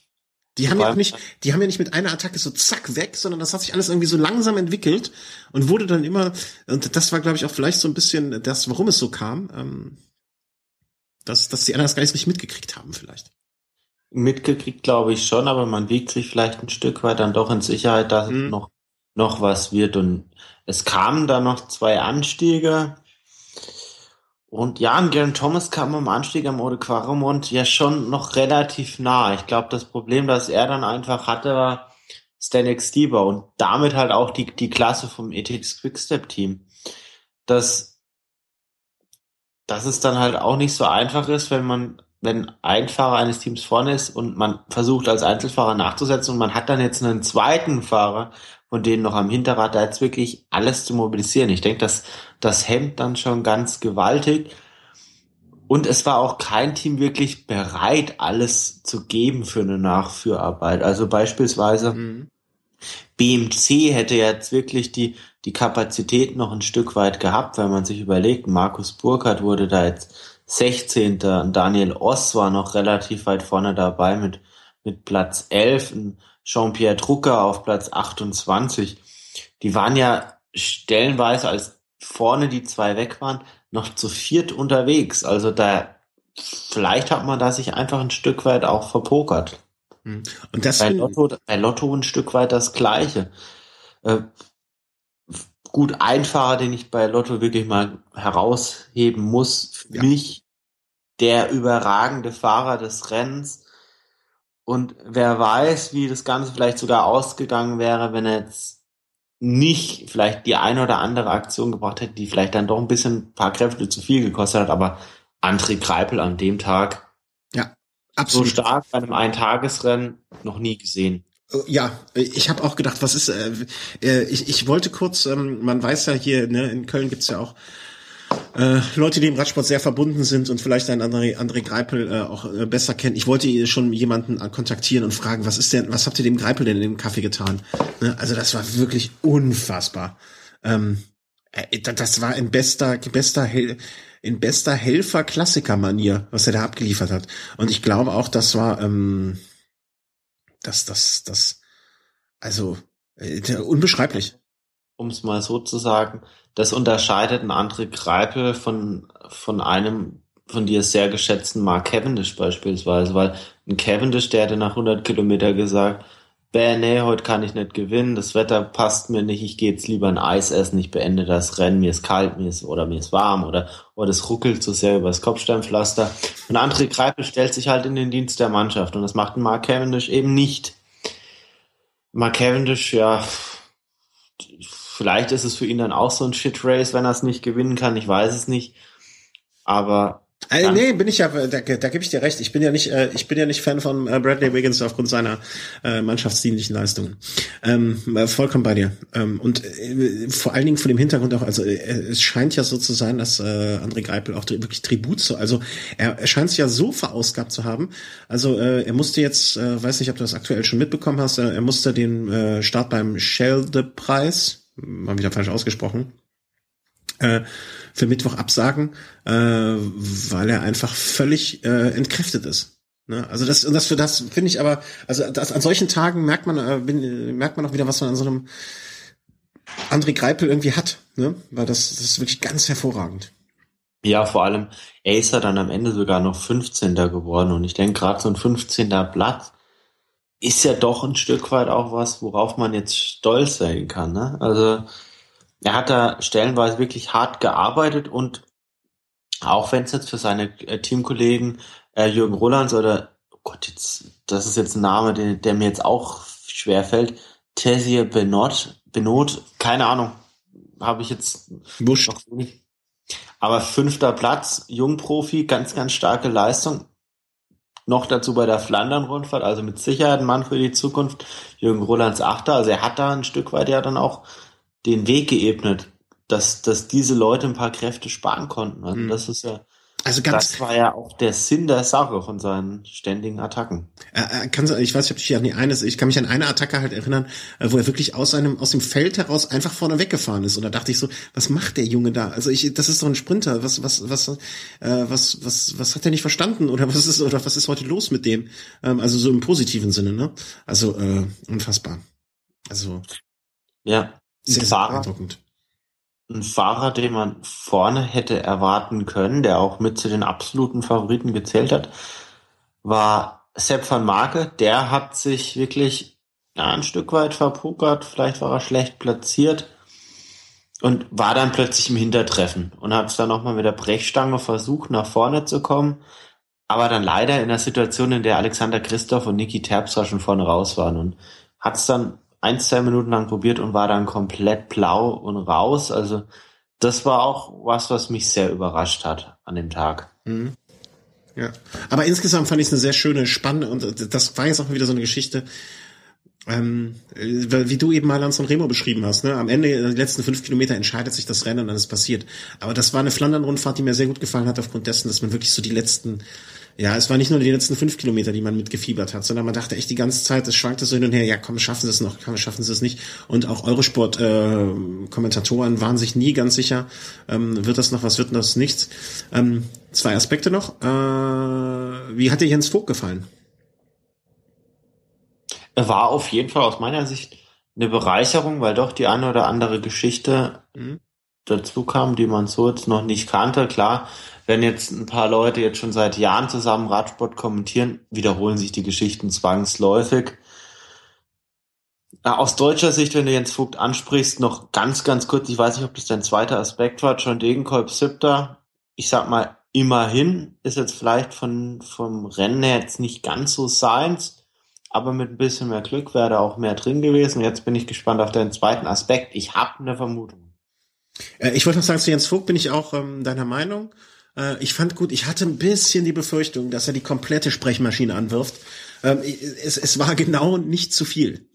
Die haben ja nicht, die haben ja nicht mit einer Attacke so zack weg, sondern das hat sich alles irgendwie so langsam entwickelt und wurde dann immer, und das war, glaube ich, auch vielleicht so ein bisschen das, warum es so kam. Ähm, dass, dass die anderen das gar nicht richtig mitgekriegt haben vielleicht. Mitgekriegt glaube ich schon, aber man wiegt sich vielleicht ein Stück weit dann doch in Sicherheit, dass mhm. noch, noch was wird. Und es kamen da noch zwei Anstiege. Und ja, ein Garen Thomas kam am Anstieg am Ode Quaremont ja schon noch relativ nah. Ich glaube, das Problem, das er dann einfach hatte, war Stanek Stieber und damit halt auch die, die Klasse vom ETX Quickstep Team. Das dass es dann halt auch nicht so einfach ist, wenn man, wenn ein Fahrer eines Teams vorne ist und man versucht als Einzelfahrer nachzusetzen und man hat dann jetzt einen zweiten Fahrer von denen noch am Hinterrad, da jetzt wirklich alles zu mobilisieren. Ich denke, dass das hemmt dann schon ganz gewaltig. Und es war auch kein Team wirklich bereit, alles zu geben für eine Nachführarbeit. Also beispielsweise mhm. BMC hätte jetzt wirklich die, die Kapazität noch ein Stück weit gehabt, wenn man sich überlegt, Markus Burkhardt wurde da jetzt 16. und Daniel Oss war noch relativ weit vorne dabei mit, mit Platz 11 und Jean-Pierre Drucker auf Platz 28. Die waren ja stellenweise, als vorne die zwei weg waren, noch zu viert unterwegs. Also da, vielleicht hat man da sich einfach ein Stück weit auch verpokert. Hm. Und das bei Lotto, bei Lotto ein Stück weit das Gleiche. Äh, gut, ein Fahrer, den ich bei Lotto wirklich mal herausheben muss, für ja. mich der überragende Fahrer des Rennens. Und wer weiß, wie das Ganze vielleicht sogar ausgegangen wäre, wenn er jetzt nicht vielleicht die eine oder andere Aktion gebracht hätte, die vielleicht dann doch ein bisschen ein paar Kräfte zu viel gekostet hat, aber André Kreipel an dem Tag absolut. so stark bei einem Eintagesrennen noch nie gesehen. Oh, ja, ich habe auch gedacht, was ist, äh, äh, ich, ich wollte kurz, ähm, man weiß ja hier, ne, in Köln gibt's ja auch äh, Leute, die im Radsport sehr verbunden sind und vielleicht ein André, André Greipel äh, auch äh, besser kennen. Ich wollte schon jemanden kontaktieren und fragen, was ist denn, was habt ihr dem Greipel denn in dem Kaffee getan? Ne? Also das war wirklich unfassbar. Ähm, äh, das war in bester, bester, in bester Helfer-Klassiker-Manier, was er da abgeliefert hat. Und ich glaube auch, das war, ähm, das, das, das, also äh, unbeschreiblich. Um es mal so zu sagen, das unterscheidet ein André Greipel von, von einem von dir sehr geschätzten Mark Cavendish beispielsweise, weil ein Cavendish, der hätte nach 100 Kilometer gesagt, bäh, nee, heute kann ich nicht gewinnen, das Wetter passt mir nicht, ich gehe jetzt lieber ein Eis essen, ich beende das Rennen, mir ist kalt, mir ist, oder mir ist warm, oder, oder das ruckelt zu sehr übers Kopfsteinpflaster. Und André Greipel stellt sich halt in den Dienst der Mannschaft und das macht Mark Cavendish eben nicht. Mark Cavendish, ja, vielleicht ist es für ihn dann auch so ein Shit Race, wenn er es nicht gewinnen kann, ich weiß es nicht. Aber äh, nee, bin ich ja, da, da gebe ich dir recht. Ich bin ja nicht, äh, ich bin ja nicht Fan von äh, Bradley Wiggins aufgrund seiner äh, mannschaftsdienlichen Leistungen. Ähm, äh, vollkommen bei dir. Ähm, und äh, vor allen Dingen von dem Hintergrund auch, also äh, es scheint ja so zu sein, dass äh, André Greipel auch wirklich Tribut zu, also er, er scheint es ja so verausgabt zu haben. Also äh, er musste jetzt, äh, weiß nicht, ob du das aktuell schon mitbekommen hast, äh, er musste den äh, Start beim Schelde-Preis, mal wieder falsch ausgesprochen, äh, für Mittwoch absagen, äh, weil er einfach völlig äh, entkräftet ist. Ne? Also das und das für das finde ich aber, also das, an solchen Tagen merkt man äh, bin, merkt man auch wieder, was man an so einem André Greipel irgendwie hat, ne? Weil das, das ist wirklich ganz hervorragend. Ja, vor allem, er ist ja dann am Ende sogar noch 15. geworden und ich denke gerade so ein 15. Platz ist ja doch ein Stück weit auch was, worauf man jetzt stolz sein kann. Ne? Also er hat da stellenweise wirklich hart gearbeitet und auch wenn es jetzt für seine äh, Teamkollegen äh, Jürgen Rolands oder oh Gott, jetzt, das ist jetzt ein Name, der, der mir jetzt auch schwer fällt, Tessier Benot, Benot, keine Ahnung, habe ich jetzt nicht. Aber fünfter Platz, Jungprofi, ganz, ganz starke Leistung. Noch dazu bei der Flandern-Rundfahrt, also mit Sicherheit ein Mann für die Zukunft. Jürgen Rolands Achter, also er hat da ein Stück weit ja dann auch den Weg geebnet, dass, dass diese Leute ein paar Kräfte sparen konnten. Also mhm. das ist ja, also ganz, das war ja auch der Sinn der Sache von seinen ständigen Attacken. Äh, kann, ich weiß nicht, ob ich an die eine, ich kann mich an eine Attacke halt erinnern, äh, wo er wirklich aus seinem, aus dem Feld heraus einfach vorne weggefahren ist. Und da dachte ich so, was macht der Junge da? Also ich, das ist doch ein Sprinter. Was, was, was, äh, was, was, was hat er nicht verstanden? Oder was ist, oder was ist heute los mit dem? Ähm, also so im positiven Sinne, ne? Also, äh, unfassbar. Also. Ja. Sehr, Fahrer. Ein Fahrer, den man vorne hätte erwarten können, der auch mit zu den absoluten Favoriten gezählt hat, war Sepp van Marke. Der hat sich wirklich ja, ein Stück weit verpokert. Vielleicht war er schlecht platziert und war dann plötzlich im Hintertreffen und hat es dann nochmal mit der Brechstange versucht, nach vorne zu kommen. Aber dann leider in der Situation, in der Alexander Christoph und Niki Terpstra schon vorne raus waren und hat es dann ein, zwei Minuten lang probiert und war dann komplett blau und raus. Also das war auch was, was mich sehr überrascht hat an dem Tag. Mhm. Ja, aber insgesamt fand ich es eine sehr schöne, spannende und das war jetzt auch wieder so eine Geschichte, ähm, wie du eben mal Lance und Remo beschrieben hast, ne? Am Ende, die letzten fünf Kilometer entscheidet sich das Rennen und dann ist passiert. Aber das war eine Flandern-Rundfahrt, die mir sehr gut gefallen hat, aufgrund dessen, dass man wirklich so die letzten ja, es war nicht nur die letzten fünf Kilometer, die man mitgefiebert hat, sondern man dachte echt die ganze Zeit, es schwankte so hin und her, ja komm, schaffen sie es noch, komm, schaffen sie es nicht. Und auch Eurosport-Kommentatoren äh, waren sich nie ganz sicher, ähm, wird das noch was, wird das nichts. Ähm, zwei Aspekte noch. Äh, wie hat dir Jens Vogt gefallen? Er war auf jeden Fall aus meiner Sicht eine Bereicherung, weil doch die eine oder andere Geschichte mhm. dazu kamen, die man so jetzt noch nicht kannte. Klar, wenn jetzt ein paar Leute jetzt schon seit Jahren zusammen Radsport kommentieren, wiederholen sich die Geschichten zwangsläufig. Aus deutscher Sicht, wenn du Jens Vogt ansprichst, noch ganz, ganz kurz, ich weiß nicht, ob das dein zweiter Aspekt war, John Degenkolb siebter. Ich sag mal, immerhin ist jetzt vielleicht von, vom Rennen her jetzt nicht ganz so seins, aber mit ein bisschen mehr Glück wäre da auch mehr drin gewesen. Jetzt bin ich gespannt auf deinen zweiten Aspekt. Ich habe eine Vermutung. Äh, ich wollte noch sagen, zu Jens Vogt bin ich auch ähm, deiner Meinung. Äh, ich fand gut, ich hatte ein bisschen die Befürchtung, dass er die komplette Sprechmaschine anwirft. Ähm, es, es war genau nicht zu viel.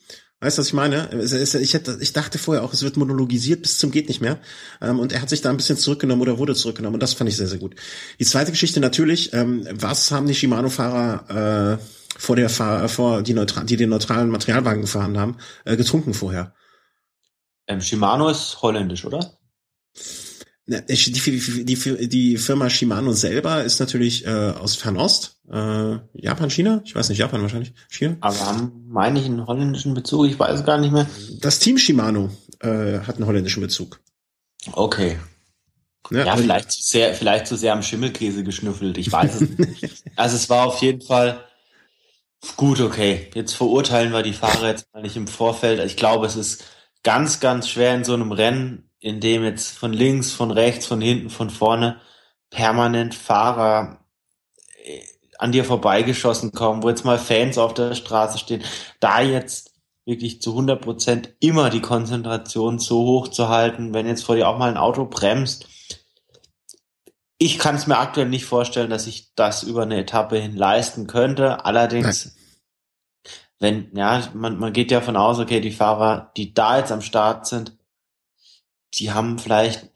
Weißt du, was ich meine? Ich, hätte, ich dachte vorher auch, es wird monologisiert bis zum geht nicht mehr. Ähm, und er hat sich da ein bisschen zurückgenommen oder wurde zurückgenommen. Und das fand ich sehr, sehr gut. Die zweite Geschichte natürlich, ähm, was haben die Shimano-Fahrer äh, vor der Fahr vor die, neutral die den neutralen Materialwagen gefahren haben, äh, getrunken vorher? Ähm, Shimano ist holländisch, oder? Die, die, die, Firma Shimano selber ist natürlich äh, aus Fernost. Äh, Japan, China? Ich weiß nicht, Japan wahrscheinlich. China. Aber haben, meine ich, einen holländischen Bezug? Ich weiß gar nicht mehr. Das Team Shimano äh, hat einen holländischen Bezug. Okay. Ja, ja vielleicht zu sehr, vielleicht zu sehr am Schimmelkäse geschnüffelt. Ich weiß es nicht. Also es war auf jeden Fall gut, okay. Jetzt verurteilen wir die Fahrer jetzt mal nicht im Vorfeld. Ich glaube, es ist ganz, ganz schwer in so einem Rennen in dem jetzt von links, von rechts, von hinten, von vorne permanent Fahrer äh, an dir vorbeigeschossen kommen, wo jetzt mal Fans auf der Straße stehen, da jetzt wirklich zu 100 Prozent immer die Konzentration so hoch zu halten, wenn jetzt vor dir auch mal ein Auto bremst. Ich kann es mir aktuell nicht vorstellen, dass ich das über eine Etappe hin leisten könnte. Allerdings, Nein. wenn, ja, man, man geht ja von aus, okay, die Fahrer, die da jetzt am Start sind, die haben vielleicht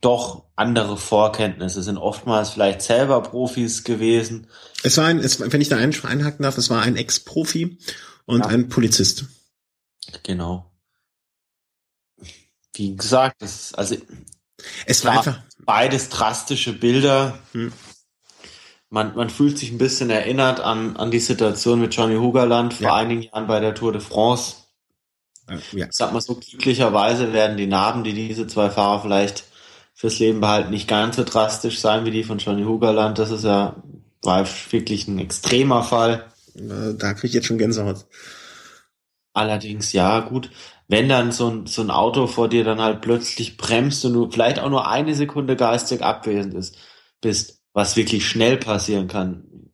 doch andere Vorkenntnisse, sind oftmals vielleicht selber Profis gewesen. Es war ein, es, wenn ich da einhaken darf, es war ein Ex-Profi und ja. ein Polizist. Genau. Wie gesagt, das also es war einfach beides drastische Bilder. Hm. Man, man fühlt sich ein bisschen erinnert an, an die Situation mit Johnny Hugerland vor ja. einigen Jahren bei der Tour de France. Ja. Ich sag mal so, glücklicherweise werden die Narben, die diese zwei Fahrer vielleicht fürs Leben behalten, nicht ganz so drastisch sein wie die von Johnny Hugerland. Das ist ja, war wirklich ein extremer Fall. Da kriege ich jetzt schon Gänsehaut. Allerdings, ja, gut, wenn dann so ein, so ein Auto vor dir dann halt plötzlich bremst und du vielleicht auch nur eine Sekunde geistig abwesend ist, bist, was wirklich schnell passieren kann,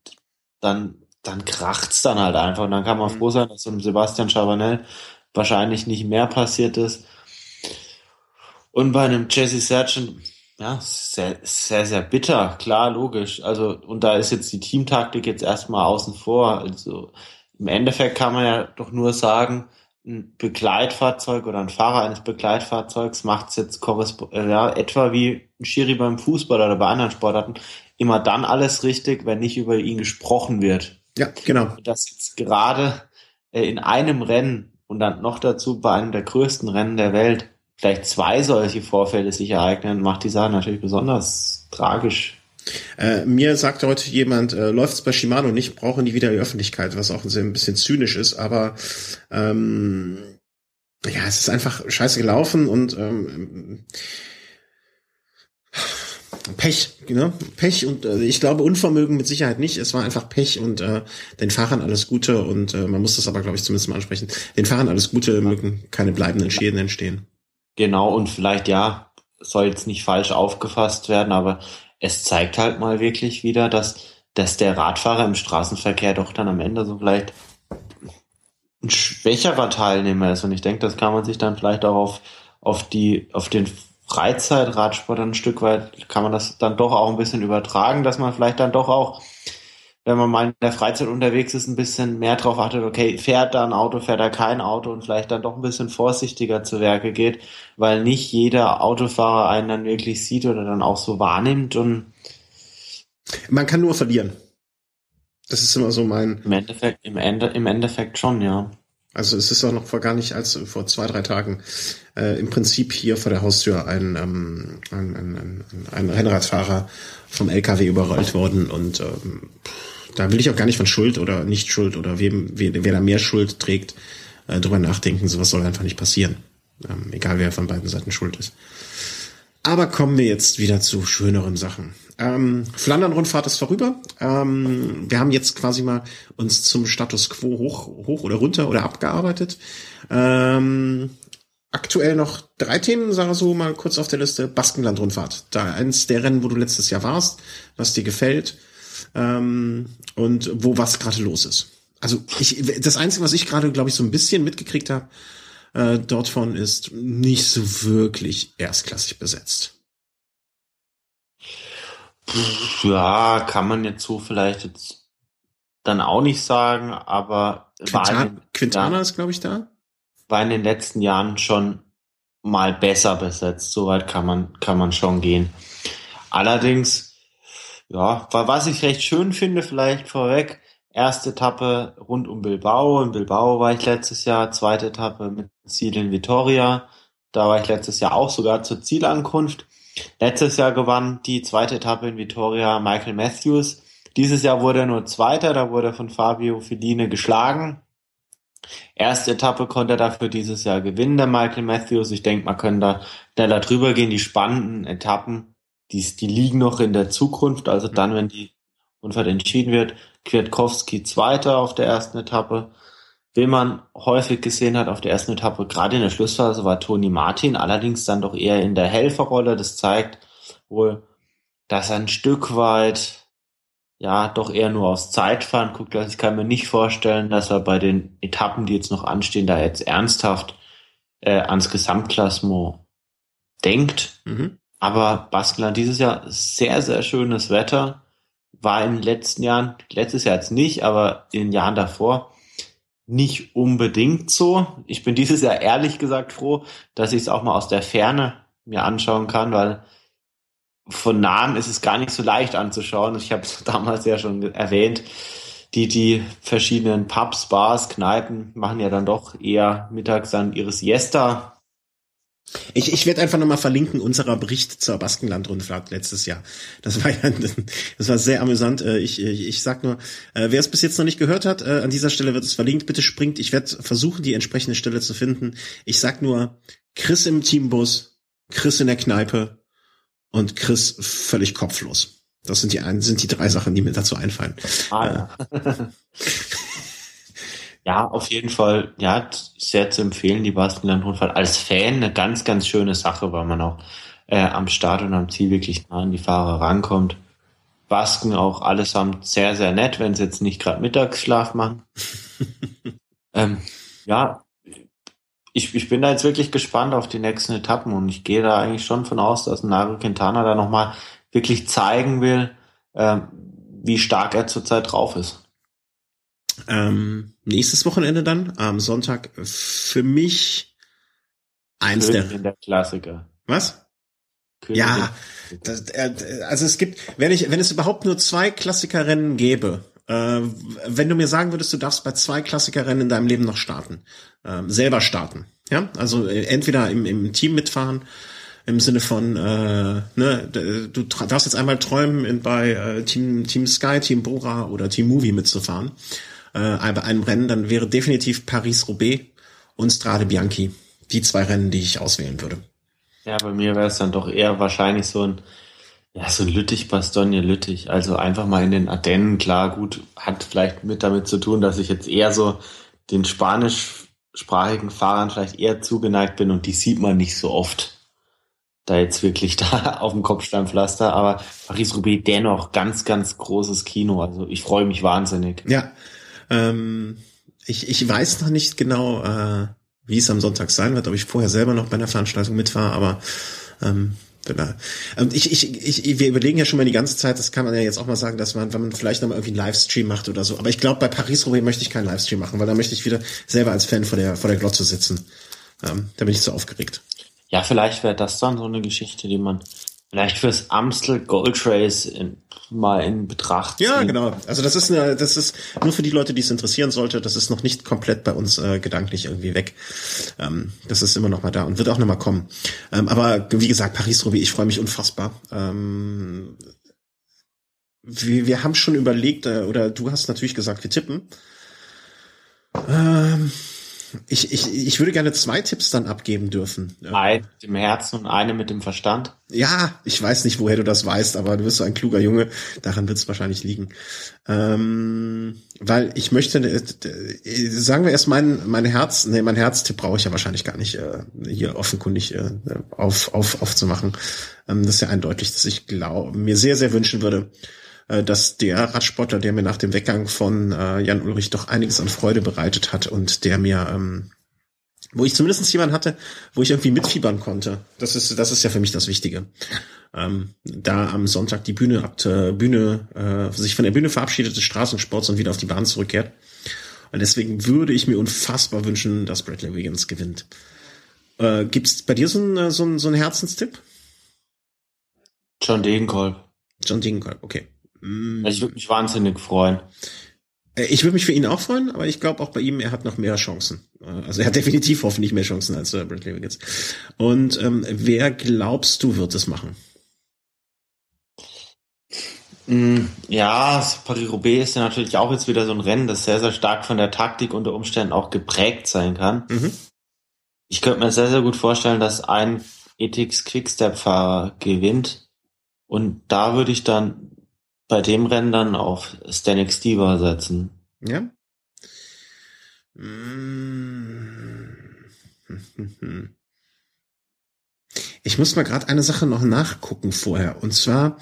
dann, dann kracht's dann halt einfach. Und dann kann man mhm. froh sein, dass so ein Sebastian Chavanel wahrscheinlich nicht mehr passiert ist. Und bei einem Jesse Sergeant, ja, sehr, sehr, sehr bitter, klar, logisch. Also, und da ist jetzt die Teamtaktik jetzt erstmal außen vor. Also, im Endeffekt kann man ja doch nur sagen, ein Begleitfahrzeug oder ein Fahrer eines Begleitfahrzeugs macht es jetzt äh, ja, etwa wie ein Schiri beim Fußball oder bei anderen Sportarten immer dann alles richtig, wenn nicht über ihn gesprochen wird. Ja, genau. Das jetzt gerade äh, in einem Rennen und dann noch dazu bei einem der größten Rennen der Welt vielleicht zwei solche Vorfälle sich ereignen, macht die Sache natürlich besonders tragisch. Äh, mir sagte heute jemand, äh, läuft es bei Shimano nicht, brauchen die wieder die Öffentlichkeit, was auch ein bisschen zynisch ist, aber ähm, ja, es ist einfach scheiße gelaufen und ähm, Pech, ne? Pech und äh, ich glaube Unvermögen mit Sicherheit nicht. Es war einfach Pech und äh, den Fahrern alles Gute und äh, man muss das aber, glaube ich, zumindest mal ansprechen. Den Fahrern alles Gute, mögen keine bleibenden Schäden entstehen. Genau und vielleicht ja, soll jetzt nicht falsch aufgefasst werden, aber es zeigt halt mal wirklich wieder, dass dass der Radfahrer im Straßenverkehr doch dann am Ende so vielleicht ein schwächerer Teilnehmer ist und ich denke, das kann man sich dann vielleicht auch auf auf die auf den Freizeitradsport ein Stück weit kann man das dann doch auch ein bisschen übertragen, dass man vielleicht dann doch auch, wenn man mal in der Freizeit unterwegs ist, ein bisschen mehr drauf achtet, okay, fährt da ein Auto, fährt da kein Auto und vielleicht dann doch ein bisschen vorsichtiger zu Werke geht, weil nicht jeder Autofahrer einen dann wirklich sieht oder dann auch so wahrnimmt und man kann nur verlieren. Das ist immer so mein. Im Endeffekt, im Ende, im Endeffekt schon, ja. Also es ist auch noch vor gar nicht als vor zwei, drei Tagen äh, im Prinzip hier vor der Haustür ein, ähm, ein, ein, ein Rennradfahrer vom LKW überrollt worden und ähm, da will ich auch gar nicht von Schuld oder nicht Schuld oder wem, wer, wer da mehr Schuld trägt, äh, drüber nachdenken. Sowas soll einfach nicht passieren. Ähm, egal wer von beiden Seiten schuld ist. Aber kommen wir jetzt wieder zu schöneren Sachen. Ähm, Flandern-Rundfahrt ist vorüber. Ähm, wir haben jetzt quasi mal uns zum Status Quo hoch, hoch oder runter oder abgearbeitet. Ähm, aktuell noch drei Themen, sage so mal kurz auf der Liste. Baskenland-Rundfahrt. Da eins der Rennen, wo du letztes Jahr warst, was dir gefällt ähm, und wo was gerade los ist. Also ich, das Einzige, was ich gerade, glaube ich, so ein bisschen mitgekriegt habe, äh, dort von ist nicht so wirklich erstklassig besetzt. Ja, kann man jetzt so vielleicht jetzt dann auch nicht sagen, aber Quintana, den, Quintana ja, ist, glaube ich, da. War in den letzten Jahren schon mal besser besetzt. Soweit kann man, kann man schon gehen. Allerdings, ja, was ich recht schön finde, vielleicht vorweg, erste Etappe rund um Bilbao. In Bilbao war ich letztes Jahr, zweite Etappe mit Ziel in Vitoria. Da war ich letztes Jahr auch sogar zur Zielankunft. Letztes Jahr gewann die zweite Etappe in Vitoria Michael Matthews. Dieses Jahr wurde er nur Zweiter, da wurde er von Fabio Fellini geschlagen. Erste Etappe konnte er dafür dieses Jahr gewinnen, der Michael Matthews. Ich denke, man können da schneller drüber gehen. Die spannenden Etappen, die, die liegen noch in der Zukunft. Also dann, wenn die Unfall entschieden wird, Kwiatkowski Zweiter auf der ersten Etappe. Wen man häufig gesehen hat auf der ersten Etappe, gerade in der Schlussphase, war Toni Martin, allerdings dann doch eher in der Helferrolle. Das zeigt wohl, dass er ein Stück weit ja doch eher nur aus Zeitfahren guckt. Also ich kann mir nicht vorstellen, dass er bei den Etappen, die jetzt noch anstehen, da jetzt ernsthaft äh, ans Gesamtklassement denkt. Mhm. Aber Baskenland dieses Jahr sehr, sehr schönes Wetter. War in den letzten Jahren, letztes Jahr jetzt nicht, aber in den Jahren davor nicht unbedingt so. Ich bin dieses Jahr ehrlich gesagt froh, dass ich es auch mal aus der Ferne mir anschauen kann, weil von nahem ist es gar nicht so leicht anzuschauen. Ich habe es damals ja schon erwähnt. Die, die verschiedenen Pubs, Bars, Kneipen machen ja dann doch eher mittags dann ihre Siesta ich, ich werde einfach nochmal verlinken, unserer Bericht zur Baskenland-Rundfahrt letztes Jahr. Das war ja, das war sehr amüsant. Äh, ich, ich, ich sag nur, äh, wer es bis jetzt noch nicht gehört hat, äh, an dieser Stelle wird es verlinkt. Bitte springt. Ich werde versuchen, die entsprechende Stelle zu finden. Ich sag nur, Chris im Teambus, Chris in der Kneipe und Chris völlig kopflos. Das sind die, sind die drei Sachen, die mir dazu einfallen. Ah, ja. Ja, auf jeden Fall, ja, sehr zu empfehlen, die Baskenland-Rundfahrt. Als Fan eine ganz, ganz schöne Sache, weil man auch äh, am Start und am Ziel wirklich nah an die Fahrer rankommt. Basken auch allesamt sehr, sehr nett, wenn sie jetzt nicht gerade Mittagsschlaf machen. ähm, ja, ich, ich bin da jetzt wirklich gespannt auf die nächsten Etappen und ich gehe da eigentlich schon von aus, dass Nairo Quintana da nochmal wirklich zeigen will, äh, wie stark er zurzeit drauf ist. Ähm, nächstes Wochenende dann, am Sonntag, für mich eins der, der Klassiker. Was? Königin ja, das, äh, also es gibt, wenn ich, wenn es überhaupt nur zwei Klassikerrennen gäbe, äh, wenn du mir sagen würdest, du darfst bei zwei Klassikerrennen in deinem Leben noch starten, äh, selber starten, ja, also äh, entweder im, im Team mitfahren, im Sinne von, äh, ne, du darfst jetzt einmal träumen, in, bei äh, Team, Team Sky, Team Bora oder Team Movie mitzufahren äh, bei einem Rennen, dann wäre definitiv Paris-Roubaix und Strade Bianchi die zwei Rennen, die ich auswählen würde. Ja, bei mir wäre es dann doch eher wahrscheinlich so ein, ja, so ein Lüttich, Bastogne, Lüttich. Also einfach mal in den Ardennen, klar, gut, hat vielleicht mit damit zu tun, dass ich jetzt eher so den spanischsprachigen Fahrern vielleicht eher zugeneigt bin und die sieht man nicht so oft. Da jetzt wirklich da auf dem Kopfsteinpflaster, aber Paris-Roubaix dennoch ganz, ganz großes Kino. Also ich freue mich wahnsinnig. Ja, ähm, ich, ich weiß noch nicht genau, äh, wie es am Sonntag sein wird, ob ich vorher selber noch bei einer Veranstaltung mitfahre, aber ähm, ich, ich, ich, wir überlegen ja schon mal die ganze Zeit, das kann man ja jetzt auch mal sagen, dass man, wenn man vielleicht noch mal irgendwie einen Livestream macht oder so. Aber ich glaube, bei Paris-Roubaix möchte ich keinen Livestream machen, weil da möchte ich wieder selber als Fan vor der, vor der Glotze sitzen. Ähm, da bin ich zu aufgeregt. Ja, vielleicht wäre das dann so eine Geschichte, die man vielleicht fürs Amstel Gold Race in, mal in Betracht ziehen. Ja, genau. Also das ist eine, das ist nur für die Leute, die es interessieren sollte. Das ist noch nicht komplett bei uns äh, gedanklich irgendwie weg. Ähm, das ist immer noch mal da und wird auch noch mal kommen. Ähm, aber wie gesagt, Paris-Roubaix, ich freue mich unfassbar. Ähm, wir, wir haben schon überlegt, äh, oder du hast natürlich gesagt, wir tippen. Ähm, Ich, ich, ich würde gerne zwei Tipps dann abgeben dürfen. Eine mit dem Herzen und eine mit dem Verstand. Ja, ich weiß nicht, woher du das weißt, aber du bist so ein kluger Junge. Daran wird es wahrscheinlich liegen. Ähm, weil ich möchte, äh, sagen wir erst mein, mein Herz, nee, mein Herztipp brauche ich ja wahrscheinlich gar nicht äh, hier offenkundig äh, auf, auf, aufzumachen. Ähm, das ist ja eindeutig, dass ich glaube, mir sehr, sehr wünschen würde, dass der Radsportler, der mir nach dem Weggang von äh, Jan Ulrich doch einiges an Freude bereitet hat und der mir, ähm, wo ich zumindest jemanden hatte, wo ich irgendwie mitfiebern konnte. Das ist, das ist ja für mich das Wichtige. Ähm, da am Sonntag die Bühne ab, äh, Bühne, äh, sich von der Bühne verabschiedet des Straßensports und wieder auf die Bahn zurückkehrt. Und deswegen würde ich mir unfassbar wünschen, dass Bradley Wiggins gewinnt. Äh, gibt's bei dir so einen äh, so ein, so ein Herzenstipp? John Degenkolb. John Degenkolb, okay. Mm. Ich würde mich wahnsinnig freuen. Äh, ich würde mich für ihn auch freuen, aber ich glaube auch bei ihm, er hat noch mehr Chancen. Äh, also er hat definitiv hoffentlich mehr Chancen als äh, Bradley Wiggins. Und ähm, wer glaubst du wird es machen? Mm, ja, Paris-Roubaix ist ja natürlich auch jetzt wieder so ein Rennen, das sehr, sehr stark von der Taktik unter Umständen auch geprägt sein kann. Mhm. Ich könnte mir sehr, sehr gut vorstellen, dass ein Ethics Quickstep-Fahrer gewinnt. Und da würde ich dann bei dem Rennen dann auf Stanek Stever setzen. Ja. Ich muss mal gerade eine Sache noch nachgucken vorher. Und zwar,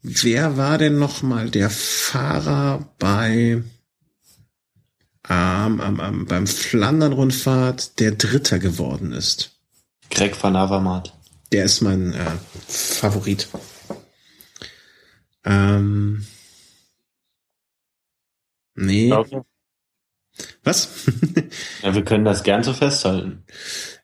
wer war denn noch mal der Fahrer bei ähm, ähm, ähm, beim Flandern-Rundfahrt, der Dritter geworden ist? Greg van Avermaet. Der ist mein äh, Favorit. Ähm, nee. Okay. Was? ja, wir können das gern so festhalten.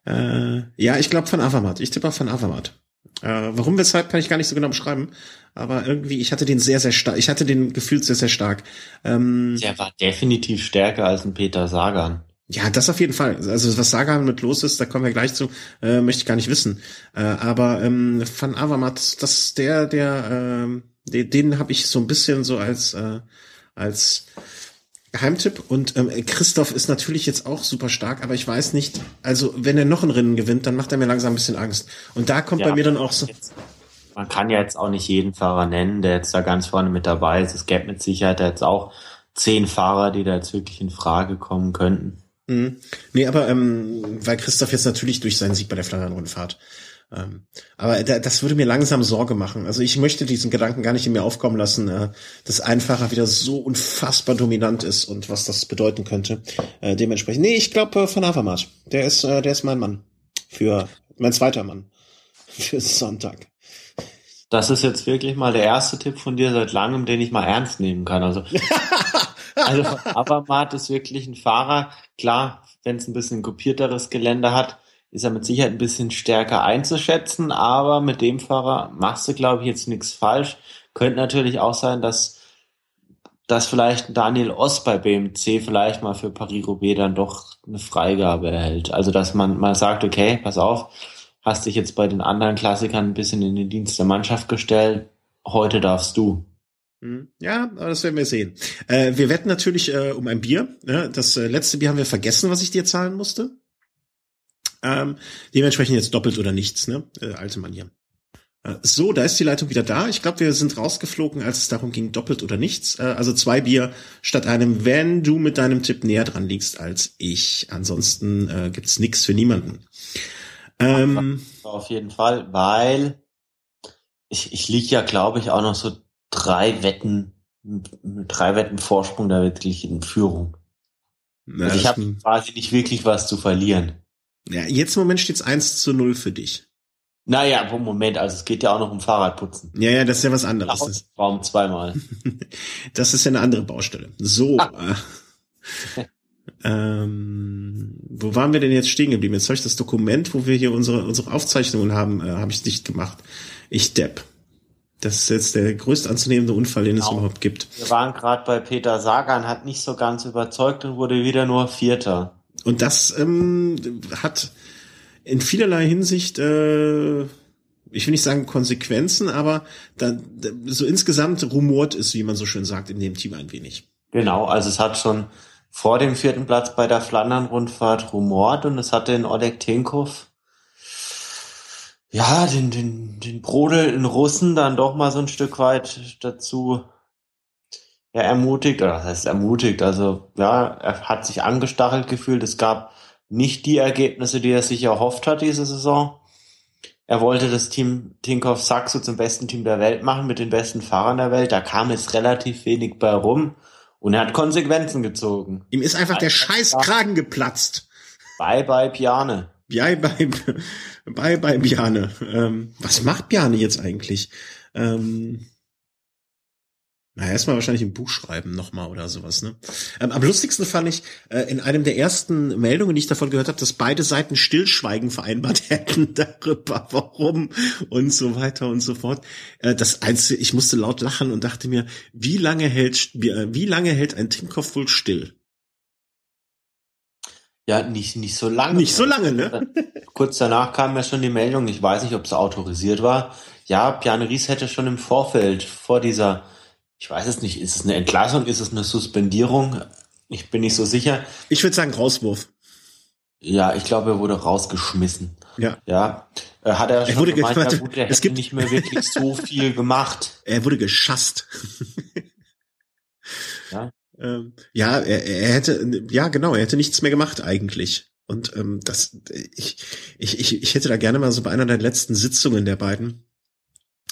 Äh, ja, ich glaube von Avamat. Ich tippe auf von Avamat. Äh, warum, weshalb, kann ich gar nicht so genau beschreiben. Aber irgendwie, ich hatte den sehr, sehr stark. Ich hatte den gefühlt sehr, sehr stark. Ähm, Der war definitiv stärker als ein Peter Sagan. Ja, das auf jeden Fall. Also was Sagan mit los ist, da kommen wir gleich zu, äh, möchte ich gar nicht wissen. Äh, aber ähm, Van Avermaet, das der, der, äh, den, den habe ich so ein bisschen so als äh, als Geheimtipp und ähm, Christoph ist natürlich jetzt auch super stark, aber ich weiß nicht, also wenn er noch ein Rennen gewinnt, dann macht er mir langsam ein bisschen Angst. Und da kommt ja, bei mir dann auch so. Jetzt, man kann ja jetzt auch nicht jeden Fahrer nennen, der jetzt da ganz vorne mit dabei ist. Es gäbe mit Sicherheit jetzt auch zehn Fahrer, die da jetzt wirklich in Frage kommen könnten. Mhm. Nee, aber ähm, weil Christoph jetzt natürlich durch seinen Sieg bei der Flandern-Rundfahrt aber das würde mir langsam Sorge machen. Also ich möchte diesen Gedanken gar nicht in mir aufkommen lassen, äh, dass Einfacher wieder so unfassbar dominant ist und was das bedeuten könnte. Äh, dementsprechend, nee, ich glaube äh, von Havermatt. Der ist, der ist mein Mann. Für, mein zweiter Mann. Für Sonntag. Das ist jetzt wirklich mal der erste Tipp von dir seit langem, den ich mal ernst nehmen kann. Also, also Havermatt ist wirklich ein Fahrer. Klar, wenn es ein bisschen kopierteres Gelände hat, ist er mit Sicherheit ein bisschen stärker einzuschätzen, aber mit dem Fahrer machst du, glaube ich, jetzt nichts falsch. Könnte natürlich auch sein, dass, dass vielleicht Daniel Oss bei BMC vielleicht mal für Paris-Roubaix dann doch eine Freigabe erhält. Also, dass man mal sagt, okay, pass auf, hast dich jetzt bei den anderen Klassikern ein bisschen in den Dienst der Mannschaft gestellt, heute darfst du. Hm, ja, aber das werden wir sehen. Äh, wir wetten natürlich äh, um ein Bier. Ne? Das äh, letzte Bier haben wir vergessen, was ich dir zahlen musste. Ähm, dementsprechend jetzt doppelt oder nichts, ne? Äh, alte Manier. Äh, so, da ist die Leitung wieder da. Ich glaube, wir sind rausgeflogen, als es darum ging, doppelt oder nichts. Äh, also zwei Bier statt einem, wenn du mit deinem Tipp näher dran liegst als ich. Ansonsten äh, gibt's nichts für niemanden. Ähm, Auf jeden Fall, weil ich, ich lieg ja, glaube ich, auch noch so drei Wetten, drei Wetten Vorsprung da wirklich in Führung. also ich habe quasi nicht wirklich was zu verlieren. Ja, jetzt im Moment steht's 1 zu 0 für dich. Naja, Moment, also es geht ja auch noch um Fahrradputzen. Ja, ja, das ist ja was anderes. Raum, Raum zweimal. das ist ja eine andere Baustelle. So. Ah. Äh, ähm, wo waren wir denn jetzt stehen geblieben? Jetzt habe ich das Dokument, wo wir hier unsere, unsere Aufzeichnungen haben, äh, habe ich dicht gemacht. Ich depp. Das ist jetzt der größt anzunehmende Unfall, den genau. es überhaupt gibt. Wir waren gerade bei Peter Sagan, hat nicht so ganz überzeugt und wurde wieder nur Vierter. Und das ähm, hat in vielerlei Hinsicht, äh, ich will nicht sagen Konsequenzen, aber da, so insgesamt rumort ist, wie man so schön sagt, in dem Team ein wenig. Genau, also es hat schon vor dem vierten Platz bei der Flandern-Rundfahrt rumort und es hatte in Oleg Tinkov ja, den, den, den Brodel in Russen dann doch mal so ein Stück weit dazu ja, ermutigt, oder das heißt ermutigt, also ja, er hat sich angestachelt gefühlt. Es gab nicht die Ergebnisse, die er sich erhofft hat diese Saison. Er wollte das Team Tinkoff Saxo zum besten Team der Welt machen, mit den besten Fahrern der Welt. Da kam jetzt relativ wenig bei rum und er hat Konsequenzen gezogen. Ihm ist einfach der Scheißkragen geplatzt. Bye bye Piane. Bye bye, bye bye Piane. Ähm, was macht Piane jetzt eigentlich? Ähm, na, erstmal wahrscheinlich ein Buch schreiben nochmal oder sowas, ne? Ähm, am lustigsten fand ich äh, in einem der ersten Meldungen, die ich davon gehört habe, dass beide Seiten Stillschweigen vereinbart hätten darüber, warum und so weiter und so fort. Äh, das einzige, ich musste laut lachen und dachte mir, wie lange hält, wie, äh, wie lange hält ein Tinkoff wohl still? Ja, nicht, nicht so lange. Nicht so lange, ne? Kurz danach kam ja schon die Meldung, ich weiß nicht, ob es autorisiert war. Ja, Piane Ries hätte schon im Vorfeld vor dieser ich weiß es nicht, ist es eine Entlassung, ist es eine Suspendierung? Ich bin nicht so sicher. Ich würde sagen Rauswurf. Ja, ich glaube, er wurde rausgeschmissen. Ja. Ja. Äh, hat er, er wurde gemeint, ja, gut, er es gibt nicht mehr wirklich so viel gemacht. Er wurde geschasst. ja. Ähm, ja, er, er hätte, ja genau, er hätte nichts mehr gemacht eigentlich. Und ähm, das, ich, ich, ich, ich hätte da gerne mal so bei einer der letzten Sitzungen der beiden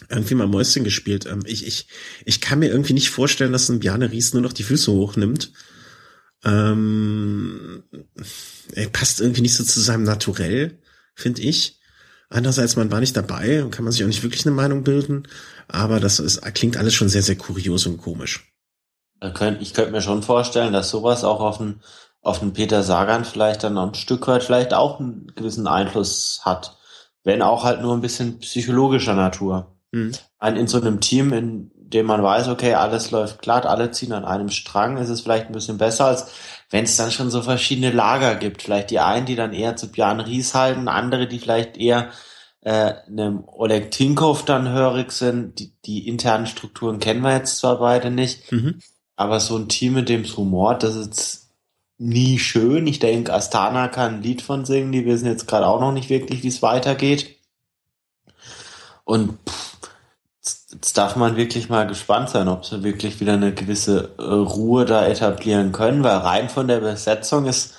irgendwie mal Mäuschen gespielt. Ähm, ich, ich, ich kann mir irgendwie nicht vorstellen, dass ein Bjarne Ries nur noch die Füße hochnimmt. Ähm, er passt irgendwie nicht so zu seinem Naturell, finde ich. Andererseits, man war nicht dabei und kann man sich auch nicht wirklich eine Meinung bilden. Aber das ist, klingt alles schon sehr, sehr kurios und komisch. Ich könnte mir schon vorstellen, dass sowas auch auf einen, auf einen Peter Sagan vielleicht dann noch ein Stück weit vielleicht auch einen gewissen Einfluss hat. Wenn auch halt nur ein bisschen psychologischer Natur. Mhm. Ein, in so einem Team, in dem man weiß, okay, alles läuft glatt, alle ziehen an einem Strang, ist es vielleicht ein bisschen besser, als wenn es dann schon so verschiedene Lager gibt. Vielleicht die einen, die dann eher zu Björn Ries halten, andere, die vielleicht eher äh, einem Oleg Tinkov dann hörig sind. Die, die internen Strukturen kennen wir jetzt zwar beide nicht, mhm. aber so ein Team, in dem es rumort, das ist nie schön. Ich denke, Astana kann ein Lied von singen, die wissen jetzt gerade auch noch nicht wirklich, wie es weitergeht. Und pff, Jetzt darf man wirklich mal gespannt sein, ob sie wirklich wieder eine gewisse äh, Ruhe da etablieren können, weil rein von der Besetzung ist,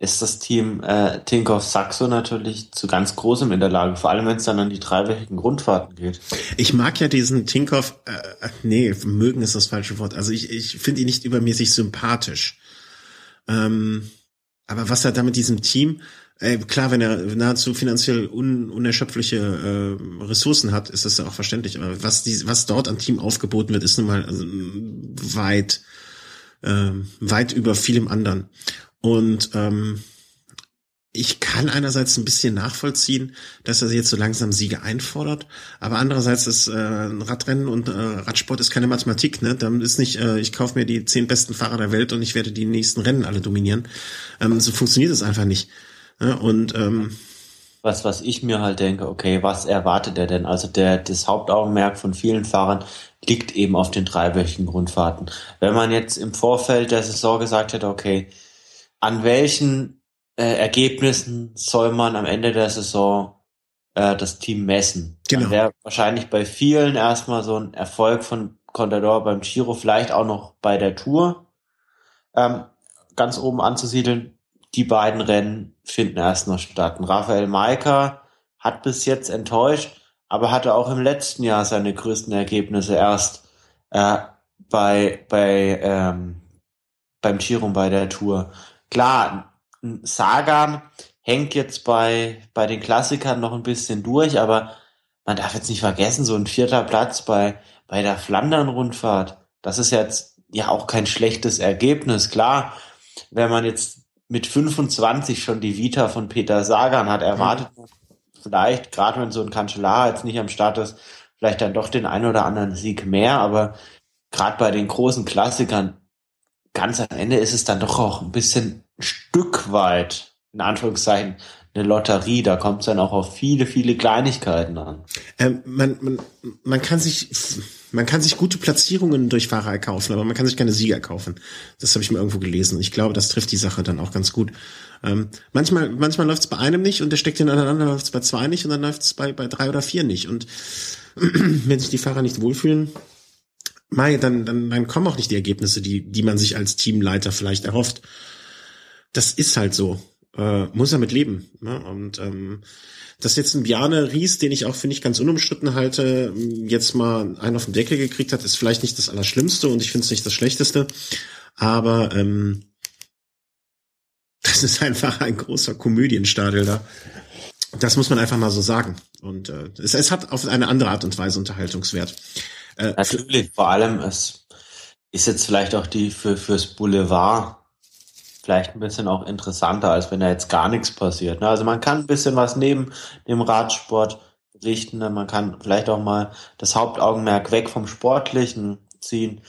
ist das Team äh, Tinkoff Saxo natürlich zu ganz großem in der Lage, vor allem wenn es dann an die dreiwöchigen Grundfahrten geht. Ich mag ja diesen Tinkoff, äh, nee, mögen ist das falsche Wort. Also ich, ich finde ihn nicht übermäßig sympathisch. Ähm, aber was er da mit diesem Team äh, klar, wenn er nahezu finanziell un, unerschöpfliche äh, Ressourcen hat, ist das ja auch verständlich. Aber was, die, was dort am Team aufgeboten wird, ist nun mal also, weit, äh, weit über vielem anderen. Und ähm, ich kann einerseits ein bisschen nachvollziehen, dass er jetzt so langsam Siege einfordert, aber andererseits ist äh, Radrennen und äh, Radsport ist keine Mathematik, ne? Dann ist nicht, äh, ich kaufe mir die zehn besten Fahrer der Welt und ich werde die nächsten Rennen alle dominieren. Ähm, so funktioniert es einfach nicht. Ja, und ähm, was, was ich mir halt denke, okay, was erwartet er denn? Also der, das Hauptaugenmerk von vielen Fahrern liegt eben auf den dreiwöchigen Grundfahrten. Wenn man jetzt im Vorfeld der Saison gesagt hätte, okay, an welchen äh, Ergebnissen soll man am Ende der Saison äh, das Team messen? Genau. Dann wäre wahrscheinlich bei vielen erstmal so ein Erfolg von Contador beim Giro, vielleicht auch noch bei der Tour ähm, ganz oben anzusiedeln die beiden Rennen finden erst noch statt. Raphael Maika hat bis jetzt enttäuscht, aber hatte auch im letzten Jahr seine größten Ergebnisse erst äh, bei bei ähm, beim Giro bei der Tour. Klar, Sagan hängt jetzt bei bei den Klassikern noch ein bisschen durch, aber man darf jetzt nicht vergessen, so ein vierter Platz bei bei der Flandern-Rundfahrt, das ist jetzt ja auch kein schlechtes Ergebnis. Klar, wenn man jetzt mit 25 schon die Vita von Peter Sagan hat. Erwartet mhm. vielleicht, gerade wenn so ein Cancellara jetzt nicht am Start ist, vielleicht dann doch den einen oder anderen Sieg mehr, aber gerade bei den großen Klassikern, ganz am Ende ist es dann doch auch ein bisschen ein Stück weit, in Anführungszeichen, eine Lotterie, da kommt es dann auch auf viele, viele Kleinigkeiten an. Ähm, man, man, man kann sich man kann sich gute Platzierungen durch Fahrer kaufen, aber man kann sich keine Sieger kaufen. Das habe ich mir irgendwo gelesen. Ich glaube, das trifft die Sache dann auch ganz gut. Ähm, manchmal manchmal läuft es bei einem nicht und der steckt dann läuft es bei zwei nicht und dann läuft es bei, bei drei oder vier nicht. Und wenn sich die Fahrer nicht wohlfühlen, Mai, dann, dann, dann kommen auch nicht die Ergebnisse, die, die man sich als Teamleiter vielleicht erhofft. Das ist halt so. Äh, muss er mit leben. Ne? Und ähm, dass jetzt ein Bjarne Ries, den ich auch, finde ich, ganz unumstritten halte, jetzt mal einen auf den Deckel gekriegt hat, ist vielleicht nicht das Allerschlimmste und ich finde es nicht das Schlechteste. Aber ähm, das ist einfach ein großer Komödienstadel da. Das muss man einfach mal so sagen. Und äh, es, es hat auf eine andere Art und Weise Unterhaltungswert. Äh, Natürlich, vor allem, es ist jetzt vielleicht auch die für fürs Boulevard vielleicht ein bisschen auch interessanter, als wenn da jetzt gar nichts passiert. Ne? Also man kann ein bisschen was neben dem Radsport richten, ne? man kann vielleicht auch mal das Hauptaugenmerk weg vom Sportlichen ziehen.